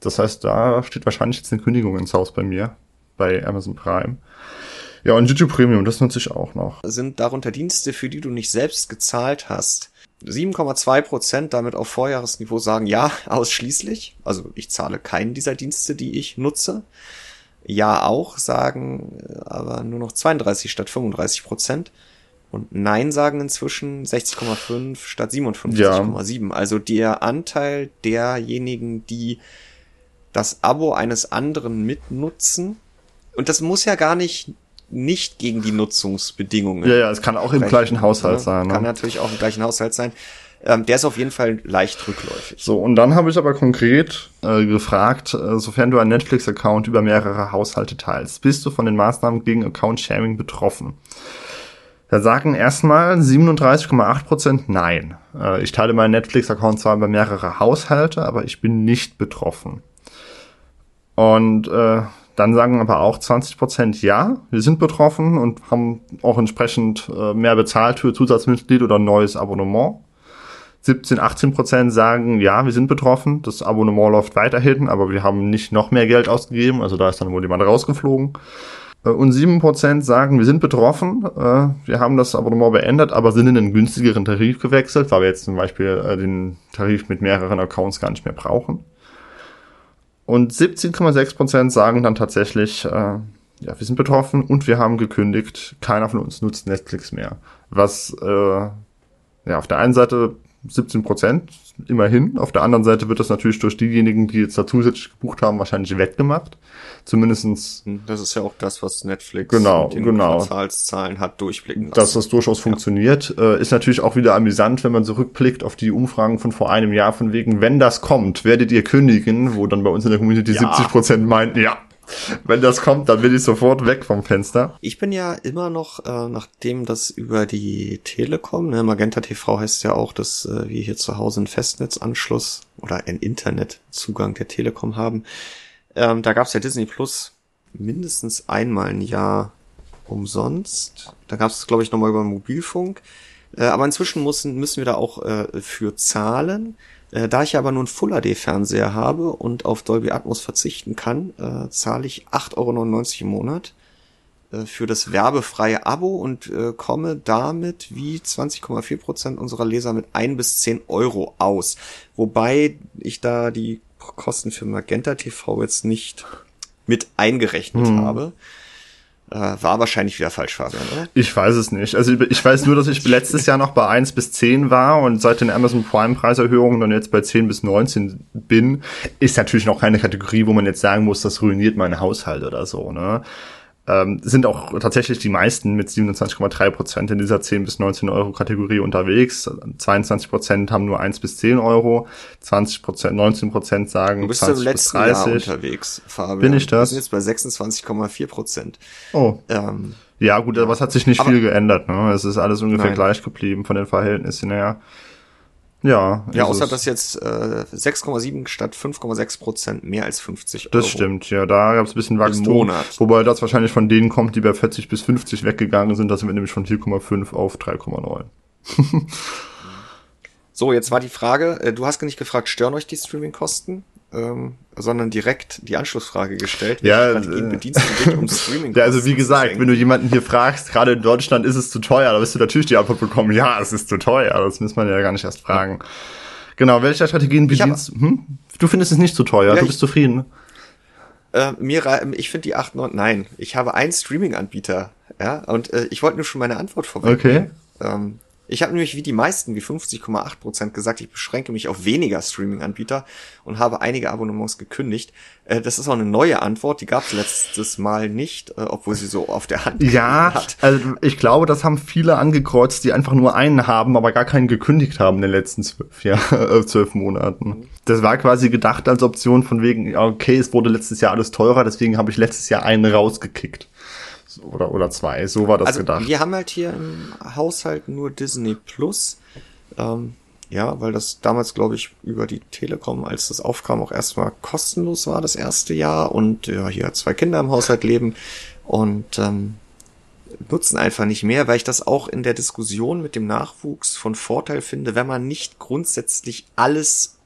Speaker 2: das heißt, da steht wahrscheinlich jetzt eine Kündigung ins Haus bei mir, bei Amazon Prime. Ja, und YouTube Premium, das nutze ich auch noch.
Speaker 1: Sind darunter Dienste, für die du nicht selbst gezahlt hast. 7,2 Prozent damit auf Vorjahresniveau sagen ja, *laughs* ausschließlich. Also ich zahle keinen dieser Dienste, die ich nutze. Ja auch sagen äh, aber nur noch 32 statt 35 Prozent. Und Nein sagen inzwischen 60,5 statt 57,7. Also der Anteil derjenigen, die das Abo eines anderen mitnutzen. Und das muss ja gar nicht nicht gegen die Nutzungsbedingungen.
Speaker 2: Ja, ja, es kann auch im gleichen Haushalt
Speaker 1: ne?
Speaker 2: sein.
Speaker 1: Kann
Speaker 2: Ne?
Speaker 1: natürlich auch im gleichen Haushalt sein. Ähm, der ist auf jeden Fall leicht rückläufig.
Speaker 2: So, und dann habe ich aber konkret äh, gefragt, äh, sofern du einen Netflix-Account über mehrere Haushalte teilst, bist du von den Maßnahmen gegen Account-Sharing betroffen? Da sagen erstmal 37,8% nein. Äh, ich teile meinen Netflix-Account zwar über mehrere Haushalte, aber ich bin nicht betroffen. Und äh, dann sagen aber auch 20 Prozent ja, wir sind betroffen und haben auch entsprechend äh, mehr bezahlt für Zusatzmitglied oder ein neues Abonnement. 17, 18 Prozent sagen, ja, wir sind betroffen, das Abonnement läuft weiterhin, aber wir haben nicht noch mehr Geld ausgegeben, also da ist dann wohl jemand rausgeflogen. Äh, und 7 Prozent sagen, wir sind betroffen, äh, wir haben das Abonnement beendet, aber sind in einen günstigeren Tarif gewechselt, weil wir jetzt zum Beispiel äh, den Tarif mit mehreren Accounts gar nicht mehr brauchen. Und 17,6 Prozent sagen dann tatsächlich, äh, ja, wir sind betroffen und wir haben gekündigt, keiner von uns nutzt Netflix mehr. Was äh, ja auf der einen Seite 17 Prozent immerhin. Auf der anderen Seite wird das natürlich durch diejenigen, die jetzt da zusätzlich gebucht haben, wahrscheinlich wettgemacht. Zumindestens.
Speaker 1: Hm, das ist ja auch das, was Netflix
Speaker 2: genau,
Speaker 1: mit den
Speaker 2: genau.
Speaker 1: Quartalszahlen hat durchblicken lassen.
Speaker 2: Dass das durchaus ja. funktioniert. Äh, ist natürlich auch wieder amüsant, wenn man zurückblickt auf die Umfragen von vor einem Jahr, von wegen, wenn das kommt, werdet ihr kündigen, wo dann bei uns in der Community ja. 70 Prozent meinten, ja, wenn das kommt, dann bin ich sofort weg vom Fenster.
Speaker 1: Ich bin ja immer noch, äh, nachdem das über die Telekom, ne, Magenta TV heißt ja auch, dass äh, wir hier zu Hause einen Festnetzanschluss oder einen Internetzugang der Telekom haben. Ähm, da gab's ja Disney Plus mindestens einmal ein Jahr umsonst. Da gab's es, glaube ich, nochmal über Mobilfunk. Äh, aber inzwischen müssen, müssen wir da auch äh, für zahlen. Äh, da ich aber nur einen Full HD Fernseher habe und auf Dolby Atmos verzichten kann, äh, zahle ich 8,99 Euro im Monat äh, für das werbefreie Abo und äh, komme damit wie 20,4 Prozent unserer Leser mit ein bis zehn Euro aus. Wobei ich da die Kosten für Magenta TV jetzt nicht mit eingerechnet hm. habe. Äh, war wahrscheinlich wieder falsch, Fabian, oder?
Speaker 2: Ich weiß es nicht. Also ich weiß nur, dass ich letztes Jahr noch bei 1 bis 10 war und seit den Amazon Prime Preiserhöhungen dann jetzt bei 10 bis 19 bin. Ist natürlich noch keine Kategorie, wo man jetzt sagen muss, das ruiniert meinen Haushalt oder so, ne? Ähm, sind auch tatsächlich die meisten mit 27,3 Prozent in dieser 10 bis 19 Euro Kategorie unterwegs. 22 Prozent haben nur 1 bis 10 Euro. 20 Prozent, 19 Prozent sagen
Speaker 1: du bist 20 im letzten bis 30. Jahr unterwegs,
Speaker 2: Fabian. Bin ich das?
Speaker 1: Wir sind jetzt bei 26,4 Prozent.
Speaker 2: Oh. Ähm, ja, gut, aber es hat sich nicht viel geändert. Ne? Es ist alles ungefähr nein. gleich geblieben von den Verhältnissen her. Ja.
Speaker 1: Ja, außer dass jetzt äh, 6,7 statt 5,6 Prozent mehr als 50
Speaker 2: Euro. Das stimmt, ja, da gab es ein bisschen Wachstum. Monat. Wobei das wahrscheinlich von denen kommt, die bei 40 bis 50 weggegangen sind. Da sind wir nämlich von 4,5 auf 3,9. *laughs*
Speaker 1: so, jetzt war die Frage, äh, du hast nicht gefragt, stören euch die Streamingkosten? Ähm, sondern direkt die Anschlussfrage gestellt.
Speaker 2: Ja, äh, bedienst du dich um Streaming. *laughs* ja, also wie gesagt, wenn du jemanden hier fragst, gerade in Deutschland ist es zu teuer, da wirst du natürlich die Antwort bekommen, ja, es ist zu teuer. Das muss man ja gar nicht erst fragen. Genau, welche Strategien bedienst du? Hm? Du findest es nicht zu teuer, ja, du bist ich, zufrieden.
Speaker 1: Äh, mir, ich finde die 8, 9, nein, ich habe einen Streaming-Anbieter, ja, und äh, ich wollte nur schon meine Antwort vorweg.
Speaker 2: Okay.
Speaker 1: Ähm, ich habe nämlich wie die meisten, wie 50,8 Prozent gesagt, ich beschränke mich auf weniger Streaming-Anbieter und habe einige Abonnements gekündigt. Äh, das ist auch eine neue Antwort, die gab es letztes Mal nicht, äh, obwohl sie so auf der Hand
Speaker 2: ja, hat. Ja, also ich glaube, das haben viele angekreuzt, die einfach nur einen haben, aber gar keinen gekündigt haben in den letzten zwölf, ja, *laughs* äh, zwölf Monaten. Das war quasi gedacht als Option von wegen, okay, es wurde letztes Jahr alles teurer, deswegen habe ich letztes Jahr einen rausgekickt oder, oder zwei. So war das
Speaker 1: also,
Speaker 2: gedacht.
Speaker 1: Wir haben halt hier im Haushalt nur Disney Plus. Ähm, ja, weil das damals, glaube ich, über die Telekom, als das aufkam, auch erstmal kostenlos war, das erste Jahr. Und ja, hier zwei Kinder im Haushalt leben und ähm, nutzen einfach nicht mehr, weil ich das auch in der Diskussion mit dem Nachwuchs von Vorteil finde, wenn man nicht grundsätzlich alles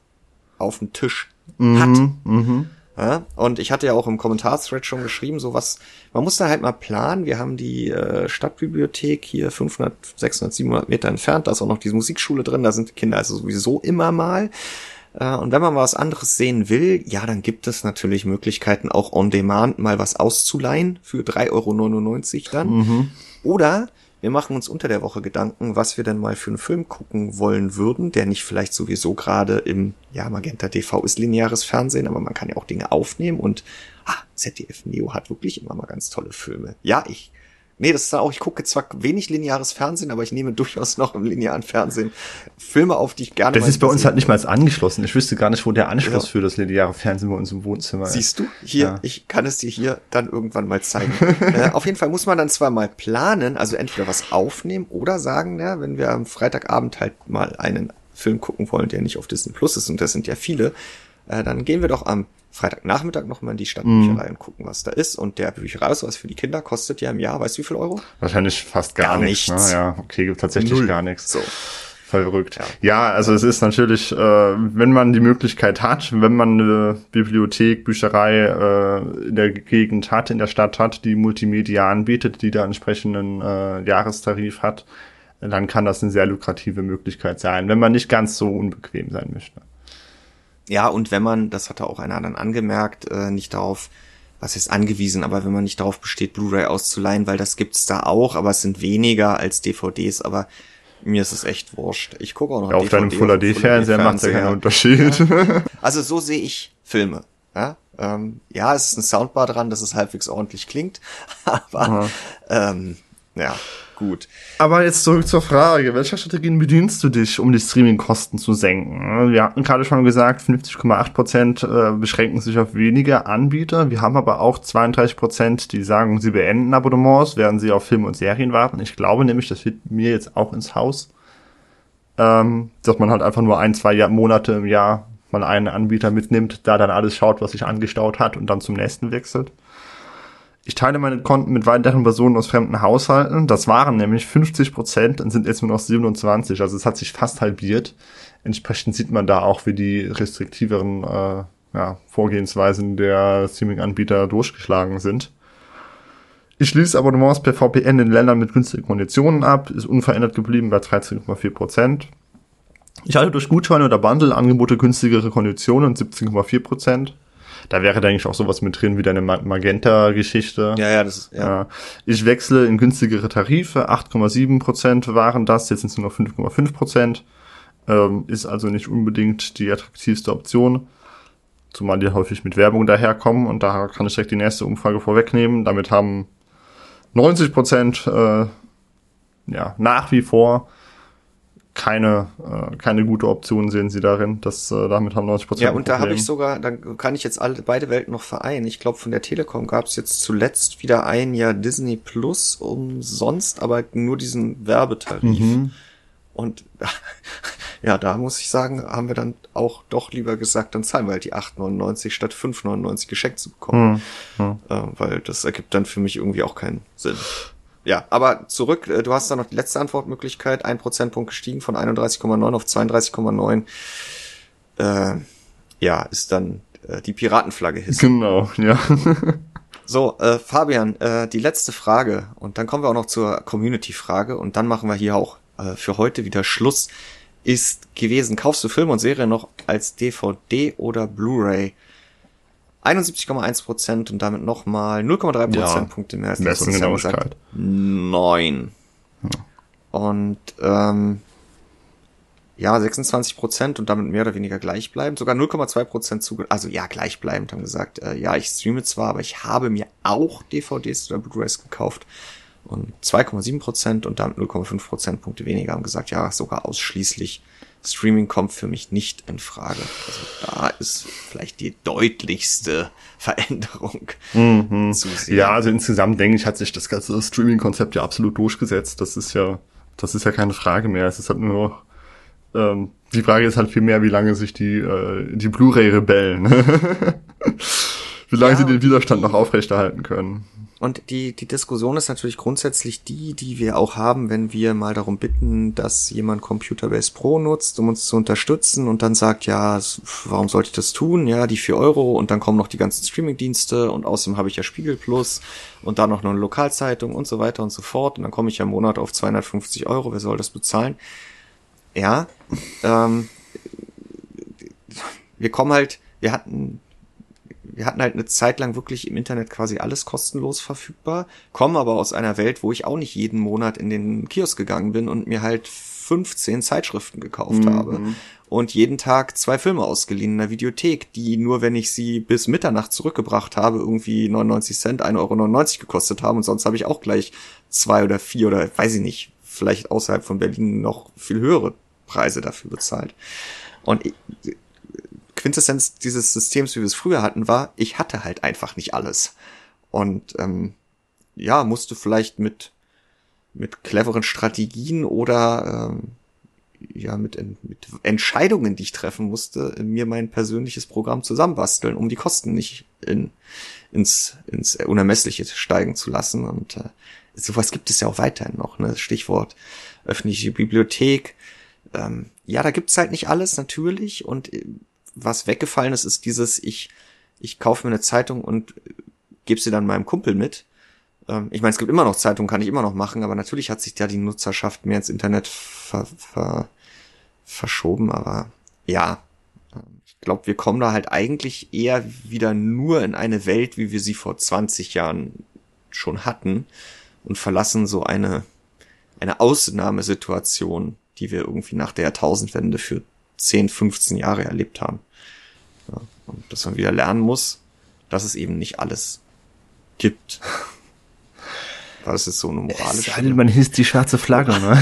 Speaker 1: auf dem Tisch mhm, hat. Mhm. Ja? Und ich hatte ja auch im Kommentarthread schon geschrieben, so was, man muss da halt mal planen. Wir haben die äh, Stadtbibliothek hier 500, 600, 700 Meter entfernt, da ist auch noch diese Musikschule drin, da sind die Kinder also sowieso immer mal. Äh, und wenn man mal was anderes sehen will, ja, dann gibt es natürlich Möglichkeiten, auch on demand mal was auszuleihen für 3,99 Euro dann. Mhm. Oder wir machen uns unter der Woche Gedanken, was wir denn mal für einen Film gucken wollen würden, der nicht vielleicht sowieso gerade im, ja, Magenta TV ist lineares Fernsehen, aber man kann ja auch Dinge aufnehmen und, ah, ZDF Neo hat wirklich immer mal ganz tolle Filme. Ja, ich Nee, das ist auch, ich gucke zwar wenig lineares Fernsehen, aber ich nehme durchaus noch im linearen Fernsehen Filme auf, die ich gerne
Speaker 2: Das ist bei uns halt nicht mal angeschlossen. Ich wüsste gar nicht, wo der Anschluss ja. für das lineare Fernsehen bei uns im Wohnzimmer
Speaker 1: ist. Siehst du? Hier, ja. ich kann es dir hier dann irgendwann mal zeigen. *laughs* äh, auf jeden Fall muss man dann zwar mal planen, also entweder was aufnehmen oder sagen, ja, wenn wir am Freitagabend halt mal einen Film gucken wollen, der nicht auf Disney Plus ist, und das sind ja viele, äh, dann gehen wir doch am Freitagnachmittag nochmal in die Stadtbücherei mhm. und gucken, was da ist. Und der Büchereiausweis für die Kinder kostet ja im Jahr, weißt du wie viel Euro?
Speaker 2: Wahrscheinlich fast gar, gar nichts. nichts. Ne? Ja, okay, tatsächlich Null. gar nichts. So. Verrückt. Ja. ja, also es ist natürlich, äh, wenn man die Möglichkeit hat, wenn man eine Bibliothek, Bücherei äh, in der Gegend hat, in der Stadt hat, die Multimedia anbietet, die da entsprechenden äh, Jahrestarif hat, dann kann das eine sehr lukrative Möglichkeit sein, wenn man nicht ganz so unbequem sein möchte.
Speaker 1: Ja, und wenn man, das hatte auch einer dann angemerkt, äh, nicht darauf, was ist angewiesen, aber wenn man nicht darauf besteht, Blu-ray auszuleihen, weil das gibt's da auch, aber es sind weniger als DVDs, aber mir ist es echt wurscht. Ich gucke auch noch
Speaker 2: ja, auf deinem Full HD-Fernseher macht ja keinen Unterschied.
Speaker 1: Ja. *laughs* Also so sehe ich Filme. Ja, ähm, ja, es ist ein Soundbar dran, dass es halbwegs ordentlich klingt, *laughs* aber ähm, ja, gut.
Speaker 2: Aber jetzt zurück zur Frage, welcher Strategien bedienst du dich, um die Streamingkosten zu senken? Wir hatten gerade schon gesagt, 50,8 Prozent äh, beschränken sich auf wenige Anbieter. Wir haben aber auch 32 Prozent, die sagen, sie beenden Abonnements, während sie auf Filme und Serien warten. Ich glaube nämlich, das wird mir jetzt auch ins Haus, ähm, dass man halt einfach nur ein, zwei Monate im Jahr mal einen Anbieter mitnimmt, da dann alles schaut, was sich angestaut hat und dann zum nächsten wechselt. Ich teile meine Konten mit weiteren Personen aus fremden Haushalten. Das waren nämlich 50 Prozent und sind jetzt nur noch 27. Also es hat sich fast halbiert. Entsprechend sieht man da auch, wie die restriktiveren äh, ja, Vorgehensweisen der Streaming-Anbieter durchgeschlagen sind. Ich schließe Abonnements per VPN in Ländern mit günstigen Konditionen ab, ist unverändert geblieben bei 13,4 Prozent. Ich halte durch Gutscheine oder Bundle-Angebote günstigere Konditionen 17,4 Prozent. Da wäre, denke ich, auch sowas mit drin wie deine Magenta-Geschichte.
Speaker 1: Ja, ja, das ist, ja.
Speaker 2: Ich wechsle in günstigere Tarife. 8,7 Prozent waren das. Jetzt sind es nur noch 5,5 Prozent. Ähm, ist also nicht unbedingt die attraktivste Option. Zumal die häufig mit Werbung daherkommen. Und da kann ich direkt die nächste Umfrage vorwegnehmen. Damit haben 90 Prozent, äh, ja, nach wie vor keine, äh, keine gute Option sehen sie darin. Das, äh, damit haben 90 Prozent.
Speaker 1: Ja, und da habe ich sogar, dann kann ich jetzt alle beide Welten noch vereinen. Ich glaube, von der Telekom gab es jetzt zuletzt wieder ein Jahr Disney Plus umsonst, aber nur diesen Werbetarif. Mhm. Und *laughs* ja, da muss ich sagen, haben wir dann auch doch lieber gesagt, dann zahlen wir halt die 8,99 statt 5,99 geschenkt zu bekommen. Mhm. Mhm. Äh, weil das ergibt dann für mich irgendwie auch keinen Sinn. Ja, aber zurück, äh, du hast da noch die letzte Antwortmöglichkeit, ein Prozentpunkt gestiegen von 31,9 auf 32,9. Äh, ja, ist dann äh, die Piratenflagge
Speaker 2: hissen. Genau, ja. *laughs*
Speaker 1: so, äh, Fabian, äh, die letzte Frage und dann kommen wir auch noch zur Community-Frage und dann machen wir hier auch äh, für heute wieder Schluss. Ist gewesen, kaufst du Filme und Serien noch als DVD oder Blu-ray? 71,1 Prozent und damit nochmal 0,3 Prozentpunkte ja, mehr als letztes Jahr gesagt. 9. Ja. Und ähm, ja, 26 Prozent und damit mehr oder weniger gleichbleibend. Sogar 0,2 Prozent zu, also ja, gleichbleibend haben gesagt, äh, ja, ich streame zwar, aber ich habe mir auch DVDs oder Blu-rays gekauft. Und 2,7 Prozent und damit 0,5 Prozentpunkte weniger haben gesagt, ja, sogar ausschließlich Streaming kommt für mich nicht in Frage. Also da ist vielleicht die deutlichste *laughs* Veränderung
Speaker 2: mhm. zu sehen. Ja, also insgesamt denke ich, hat sich das ganze Streaming-Konzept ja absolut durchgesetzt. Das ist ja, das ist ja keine Frage mehr. Es ist halt nur ähm, die Frage ist halt viel mehr, wie lange sich die, äh, die Blu-ray rebellen. *laughs* wie lange ja, sie den Widerstand noch aufrechterhalten können.
Speaker 1: Und die, die Diskussion ist natürlich grundsätzlich die, die wir auch haben, wenn wir mal darum bitten, dass jemand Computerbase Pro nutzt, um uns zu unterstützen und dann sagt, ja, warum sollte ich das tun? Ja, die vier Euro und dann kommen noch die ganzen Streamingdienste und außerdem habe ich ja Spiegel Plus und dann noch eine Lokalzeitung und so weiter und so fort und dann komme ich ja im Monat auf 250 Euro, wer soll das bezahlen? Ja, ähm, wir kommen halt, wir hatten wir hatten halt eine Zeit lang wirklich im Internet quasi alles kostenlos verfügbar, kommen aber aus einer Welt, wo ich auch nicht jeden Monat in den Kiosk gegangen bin und mir halt 15 Zeitschriften gekauft mhm. habe und jeden Tag zwei Filme ausgeliehen in der Videothek, die nur, wenn ich sie bis Mitternacht zurückgebracht habe, irgendwie 99 Cent, 1,99 Euro gekostet haben und sonst habe ich auch gleich zwei oder vier oder weiß ich nicht, vielleicht außerhalb von Berlin noch viel höhere Preise dafür bezahlt. Und Quintessenz dieses Systems, wie wir es früher hatten, war, ich hatte halt einfach nicht alles. Und ähm, ja, musste vielleicht mit, mit cleveren Strategien oder ähm, ja mit, mit Entscheidungen, die ich treffen musste, mir mein persönliches Programm zusammenbasteln, um die Kosten nicht in, ins, ins Unermessliche steigen zu lassen. Und äh, sowas gibt es ja auch weiterhin noch. Ne? Stichwort öffentliche Bibliothek. Ähm, ja, da gibt's halt nicht alles natürlich. Und äh, was weggefallen ist, ist dieses, ich, ich kaufe mir eine Zeitung und gebe sie dann meinem Kumpel mit. Ähm, ich meine, es gibt immer noch Zeitungen, kann ich immer noch machen, aber natürlich hat sich da die Nutzerschaft mehr ins Internet ver, ver, verschoben, aber ja, ähm, ich glaube, wir kommen da halt eigentlich eher wieder nur in eine Welt, wie wir sie vor 20 Jahren schon hatten und verlassen so eine, eine Ausnahmesituation, die wir irgendwie nach der Jahrtausendwende für 10, 15 Jahre erlebt haben. Und dass man wieder lernen muss, dass es eben nicht alles gibt. *laughs* Das ist so eine moralische.
Speaker 2: Es man hisst die schwarze Flagge, ne?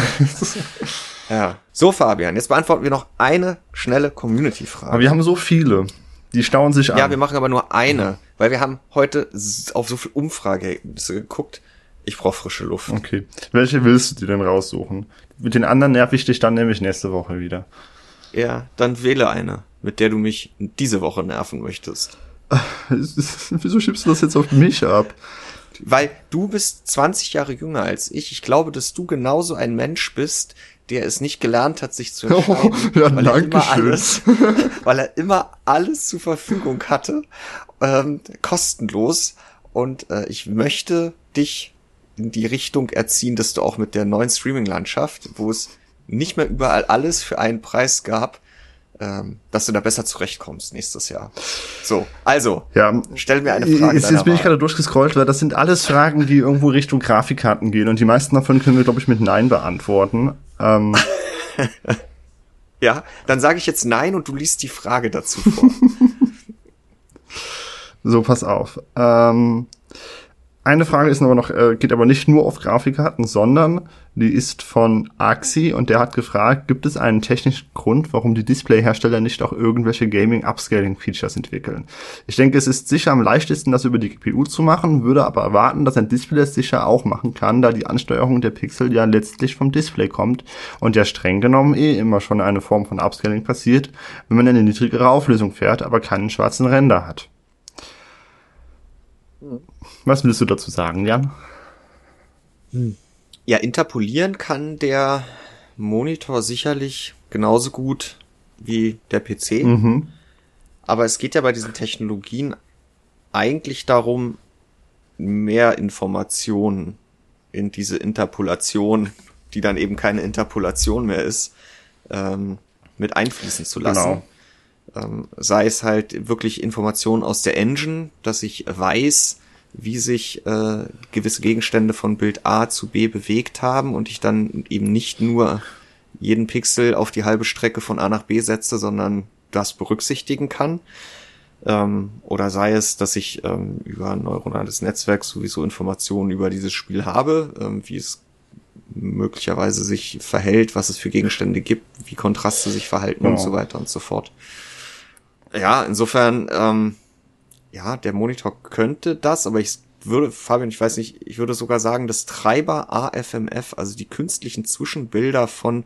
Speaker 2: *laughs*
Speaker 1: ja. So, Fabian, jetzt beantworten wir noch eine schnelle Community-Frage.
Speaker 2: Aber wir haben so viele. Die stauen sich an.
Speaker 1: Ja, wir machen aber nur eine, weil wir haben heute auf so viel Umfrageergebnisse geguckt. Ich brauche frische Luft.
Speaker 2: Okay. Welche willst du dir denn raussuchen? Mit den anderen nerv ich dich dann nämlich nächste Woche wieder.
Speaker 1: Ja, dann wähle eine, mit der du mich diese Woche nerven möchtest. *laughs*
Speaker 2: Wieso schiebst du das jetzt auf mich ab?
Speaker 1: Weil du bist 20 Jahre jünger als ich. Ich glaube, dass du genauso ein Mensch bist, der es nicht gelernt hat, sich zu *laughs* entscheiden,
Speaker 2: oh, *laughs* ja,
Speaker 1: weil, er immer alles, weil er immer alles zur Verfügung hatte, ähm, kostenlos. Und äh, ich möchte dich in die Richtung erziehen, dass du auch mit der neuen Streaming-Landschaft, wo es nicht mehr überall alles für einen Preis gab, ähm, dass du da besser zurechtkommst nächstes Jahr. So, also,
Speaker 2: ja,
Speaker 1: stell mir eine Frage.
Speaker 2: Jetzt, jetzt bin ich gerade durchgescrollt, weil das sind alles Fragen, die irgendwo Richtung Grafikkarten gehen und die meisten davon können wir, glaube ich, mit Nein beantworten. Ähm. *laughs*
Speaker 1: ja, dann sage ich jetzt Nein und du liest die Frage dazu vor. *laughs*
Speaker 2: so, pass auf. Ähm, eine Frage ist aber noch, äh, geht aber nicht nur auf Grafikkarten, sondern die ist von Axi und der hat gefragt, gibt es einen technischen Grund, warum die Displayhersteller nicht auch irgendwelche Gaming-Upscaling-Features entwickeln? Ich denke, es ist sicher am leichtesten, das über die GPU zu machen, würde aber erwarten, dass ein Display es sicher auch machen kann, da die Ansteuerung der Pixel ja letztlich vom Display kommt und ja streng genommen eh immer schon eine Form von Upscaling passiert, wenn man eine niedrigere Auflösung fährt, aber keinen schwarzen Render hat. Was willst du dazu sagen, Jan?
Speaker 1: Hm. Ja, interpolieren kann der Monitor sicherlich genauso gut wie der PC. Mhm. Aber es geht ja bei diesen Technologien eigentlich darum, mehr Informationen in diese Interpolation, die dann eben keine Interpolation mehr ist, ähm, mit einfließen zu lassen. Genau. Ähm, sei es halt wirklich Informationen aus der Engine, dass ich weiß, wie sich äh, gewisse Gegenstände von Bild A zu B bewegt haben und ich dann eben nicht nur jeden Pixel auf die halbe Strecke von A nach B setze, sondern das berücksichtigen kann. Ähm, oder sei es, dass ich ähm, über ein neuronales Netzwerk sowieso Informationen über dieses Spiel habe, ähm, wie es möglicherweise sich verhält, was es für Gegenstände gibt, wie Kontraste sich verhalten oh. und so weiter und so fort. Ja, insofern ähm, ja, der Monitor könnte das, aber ich würde, Fabian, ich weiß nicht, ich würde sogar sagen, das Treiber AFMF, also die künstlichen Zwischenbilder von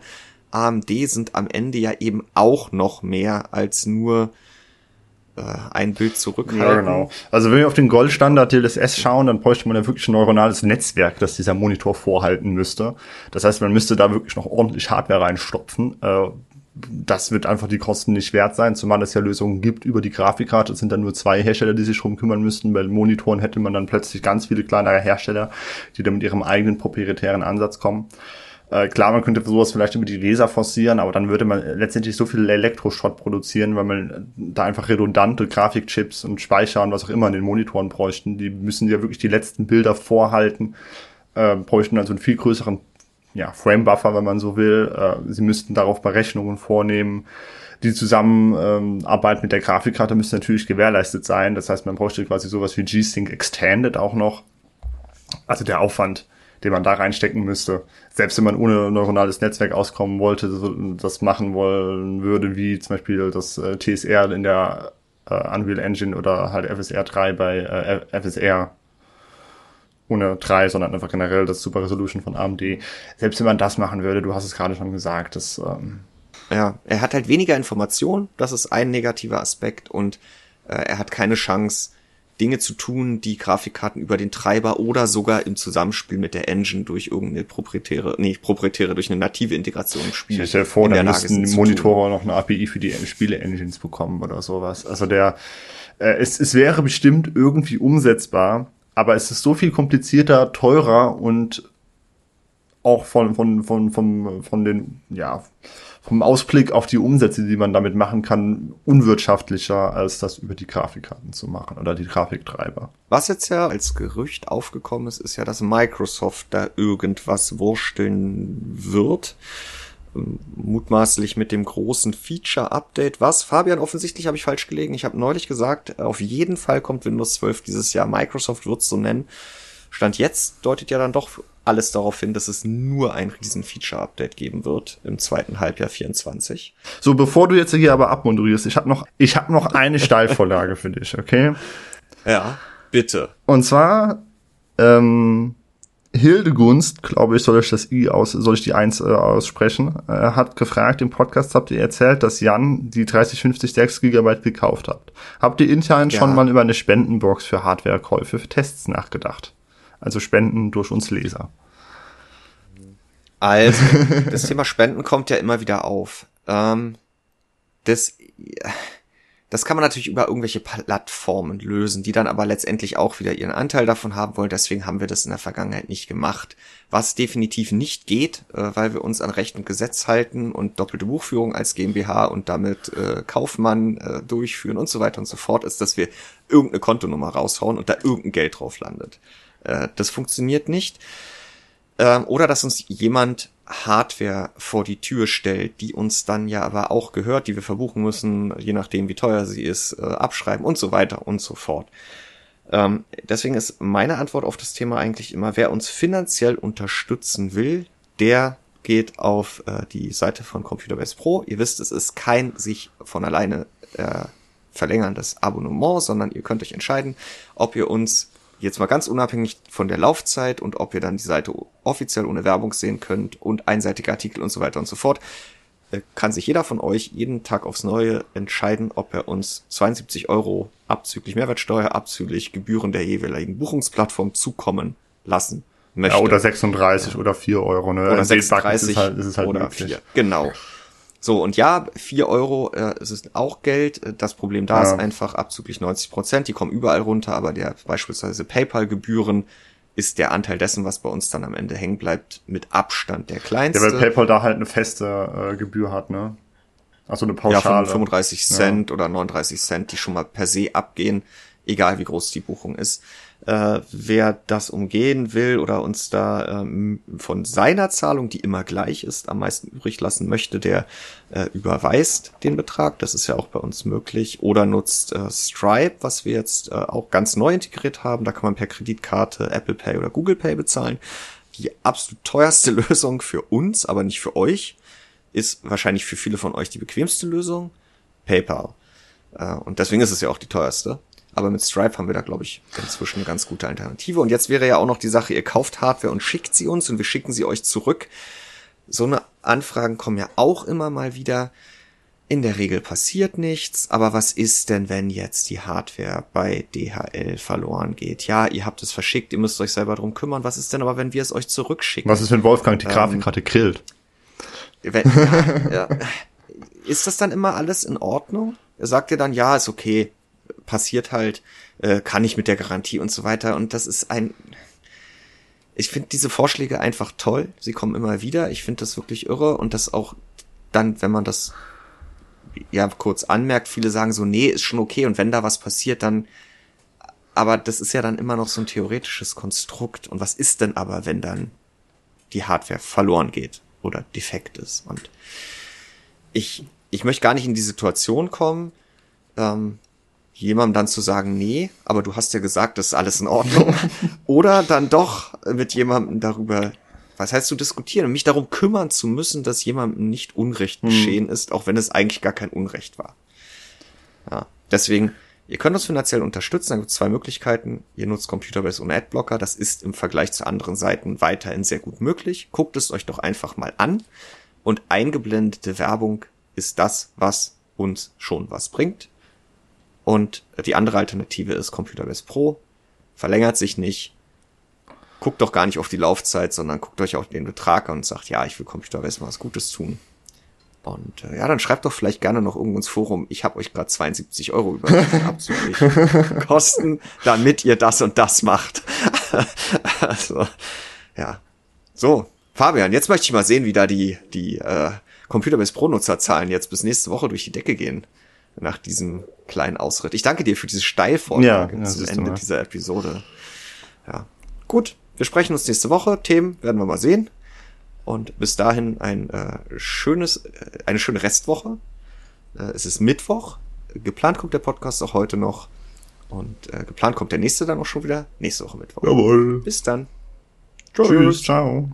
Speaker 1: AMD sind am Ende ja eben auch noch mehr als nur äh, ein Bild zurückhalten. Ja, genau.
Speaker 2: Also wenn wir auf den Goldstandard DLSS schauen, dann bräuchte man ja wirklich ein neuronales Netzwerk, das dieser Monitor vorhalten müsste. Das heißt, man müsste da wirklich noch ordentlich Hardware reinstopfen. Äh, das wird einfach die Kosten nicht wert sein, zumal es ja Lösungen gibt über die Grafikkarte. Es sind dann nur zwei Hersteller, die sich drum kümmern müssten. Bei Monitoren hätte man dann plötzlich ganz viele kleinere Hersteller, die dann mit ihrem eigenen proprietären Ansatz kommen. Äh, klar, man könnte sowas vielleicht über die Laser forcieren, aber dann würde man letztendlich so viel Elektroschrott produzieren, weil man da einfach redundante Grafikchips und Speicher und was auch immer in den Monitoren bräuchten. Die müssen ja wirklich die letzten Bilder vorhalten, äh, bräuchten also einen viel größeren ja, Frame-Buffer, wenn man so will. Äh, sie müssten darauf Berechnungen vornehmen. Die Zusammenarbeit mit der Grafikkarte müsste natürlich gewährleistet sein. Das heißt, man bräuchte quasi sowas wie G-Sync Extended auch noch. Also der Aufwand, den man da reinstecken müsste. Selbst wenn man ohne neuronales Netzwerk auskommen wollte, das machen wollen würde, wie zum Beispiel das äh, TSR in der äh, Unreal Engine oder halt FSR 3 bei äh, FSR ohne drei, sondern einfach generell das Super Resolution von AMD. Selbst wenn man das machen würde, du hast es gerade schon gesagt, das ähm,
Speaker 1: Ja, er hat halt weniger Informationen, das ist ein negativer Aspekt und äh, er hat keine Chance, Dinge zu tun, die Grafikkarten über den Treiber oder sogar im Zusammenspiel mit der Engine durch irgendeine proprietäre, nee, proprietäre, durch eine native Integration im Spiel.
Speaker 2: Ich stelle vor, da müssten Monitore noch eine API für die Spiele-Engines bekommen oder sowas. Also der, äh, es, es wäre bestimmt irgendwie umsetzbar, aber es ist so viel komplizierter, teurer und auch von, von, von, von, von den, ja, vom Ausblick auf die Umsätze, die man damit machen kann, unwirtschaftlicher, als das über die Grafikkarten zu machen oder die Grafiktreiber.
Speaker 1: Was jetzt ja als Gerücht aufgekommen ist, ist ja, dass Microsoft da irgendwas wursteln wird. Mutmaßlich mit dem großen Feature-Update. Was? Fabian, offensichtlich habe ich falsch gelegen. Ich habe neulich gesagt, auf jeden Fall kommt Windows 12 dieses Jahr. Microsoft wird es so nennen. Stand jetzt deutet ja dann doch alles darauf hin, dass es nur ein riesen Feature-Update geben wird im zweiten Halbjahr 24.
Speaker 2: So, bevor du jetzt hier aber abmoderierst, ich habe noch, ich habe noch eine Steilvorlage für dich, okay?
Speaker 1: Ja, bitte.
Speaker 2: Und zwar, ähm, Hildegunst, glaube ich, soll ich das I aus, soll ich die eins äh, aussprechen, äh, hat gefragt, im Podcast habt ihr erzählt, dass Jan die 3050 6 Gigabyte gekauft habt. Habt ihr intern ja. schon mal über eine Spendenbox für Hardwarekäufe für Tests nachgedacht? Also Spenden durch uns Leser.
Speaker 1: Also, *laughs* das Thema Spenden kommt ja immer wieder auf. Ähm, das, das kann man natürlich über irgendwelche Plattformen lösen, die dann aber letztendlich auch wieder ihren Anteil davon haben wollen. Deswegen haben wir das in der Vergangenheit nicht gemacht. Was definitiv nicht geht, äh, weil wir uns an Recht und Gesetz halten und doppelte Buchführung als GmbH und damit äh, Kaufmann äh, durchführen und so weiter und so fort, ist, dass wir irgendeine Kontonummer raushauen und da irgendein Geld drauf landet. Äh, das funktioniert nicht. Ähm, oder dass uns jemand Hardware vor die Tür stellt, die uns dann ja aber auch gehört, die wir verbuchen müssen, je nachdem wie teuer sie ist, äh, abschreiben und so weiter und so fort. Ähm, deswegen ist meine Antwort auf das Thema eigentlich immer, wer uns finanziell unterstützen will, der geht auf äh, die Seite von Computerbase Pro. Ihr wisst, es ist kein sich von alleine äh, verlängerndes Abonnement, sondern ihr könnt euch entscheiden, ob ihr uns jetzt mal ganz unabhängig von der Laufzeit und ob ihr dann die Seite offiziell ohne Werbung sehen könnt und einseitige Artikel und so weiter und so fort, äh, kann sich jeder von euch jeden Tag aufs Neue entscheiden, ob er uns 72 Euro abzüglich Mehrwertsteuer, abzüglich Gebühren der jeweiligen Buchungsplattform zukommen lassen möchte.
Speaker 2: Ja, oder 36 ja. oder 4 Euro, ne?
Speaker 1: Oder 36 ist halt, ist halt oder möglich. 4. Genau. So, und ja, vier Euro äh, es ist auch Geld. Das Problem da ja. ist einfach abzüglich 90 Prozent. Die kommen überall runter, aber der beispielsweise PayPal-Gebühren ist der Anteil dessen, was bei uns dann am Ende hängen bleibt, mit Abstand der kleinste.
Speaker 2: Ja, weil PayPal da halt eine feste äh, Gebühr hat, ne? Also eine Pauschale.
Speaker 1: Ja, von 35 Cent ja. oder 39 Cent, die schon mal per se abgehen, egal wie groß die Buchung ist. Äh, wer das umgehen will oder uns da ähm, von seiner Zahlung, die immer gleich ist, am meisten übrig lassen möchte, der äh, überweist den Betrag. Das ist ja auch bei uns möglich. Oder nutzt äh, Stripe, was wir jetzt äh, auch ganz neu integriert haben. Da kann man per Kreditkarte, Apple Pay oder Google Pay bezahlen. Die absolut teuerste *laughs* Lösung für uns, aber nicht für euch, ist wahrscheinlich für viele von euch die bequemste Lösung. PayPal. Äh, und deswegen ist es ja auch die teuerste. Aber mit Stripe haben wir da, glaube ich, inzwischen eine ganz gute Alternative. Und jetzt wäre ja auch noch die Sache, ihr kauft Hardware und schickt sie uns und wir schicken sie euch zurück. So eine Anfragen kommen ja auch immer mal wieder. In der Regel passiert nichts, aber was ist denn, wenn jetzt die Hardware bei DHL verloren geht? Ja, ihr habt es verschickt, ihr müsst euch selber drum kümmern. Was ist denn aber, wenn wir es euch zurückschicken?
Speaker 2: Was ist, wenn Wolfgang die ähm, Grafikkarte grillt?
Speaker 1: Wenn, ja, ja. Ist das dann immer alles in Ordnung? Er sagt dir dann, ja, ist okay, passiert halt, äh, kann ich mit der Garantie und so weiter. Und das ist ein, ich finde diese Vorschläge einfach toll. Sie kommen immer wieder. Ich finde das wirklich irre und das auch dann, wenn man das ja kurz anmerkt, viele sagen so, nee, ist schon okay und wenn da was passiert, dann aber das ist ja dann immer noch so ein theoretisches Konstrukt. Und was ist denn aber, wenn dann die Hardware verloren geht oder defekt ist? Und ich, ich möchte gar nicht in die Situation kommen, ähm, jemandem dann zu sagen, nee, aber du hast ja gesagt, das ist alles in Ordnung. *laughs* Oder dann doch mit jemandem darüber, was heißt zu diskutieren und mich darum kümmern zu müssen, dass jemandem nicht Unrecht hm. geschehen ist, auch wenn es eigentlich gar kein Unrecht war. Ja, deswegen, ihr könnt uns finanziell unterstützen, da gibt es zwei Möglichkeiten. Ihr nutzt Computerbase ohne Adblocker, das ist im Vergleich zu anderen Seiten weiterhin sehr gut möglich. Guckt es euch doch einfach mal an und eingeblendete Werbung ist das, was uns schon was bringt. Und die andere Alternative ist Computerbase Pro. Verlängert sich nicht. Guckt doch gar nicht auf die Laufzeit, sondern guckt euch auf den Betrag und sagt, ja, ich will Computerbase mal was Gutes tun. Und äh, ja, dann schreibt doch vielleicht gerne noch irgendwo ins Forum, ich habe euch gerade 72 Euro überwiesen abzüglich *laughs* Kosten, damit ihr das und das macht. *laughs* also, ja. So, Fabian, jetzt möchte ich mal sehen, wie da die, die äh, Computerbase Pro-Nutzerzahlen jetzt bis nächste Woche durch die Decke gehen. Nach diesem kleinen Ausritt. Ich danke dir für diese Steilvorlage ja, zum Ende dieser Episode. Ja. Gut, wir sprechen uns nächste Woche. Themen werden wir mal sehen. Und bis dahin ein äh, schönes, äh, eine schöne Restwoche. Äh, es ist Mittwoch. Geplant kommt der Podcast auch heute noch. Und äh, geplant kommt der nächste dann auch schon wieder nächste Woche Mittwoch.
Speaker 2: Jawohl.
Speaker 1: Bis dann.
Speaker 2: Tschüss. Tschüss. Ciao.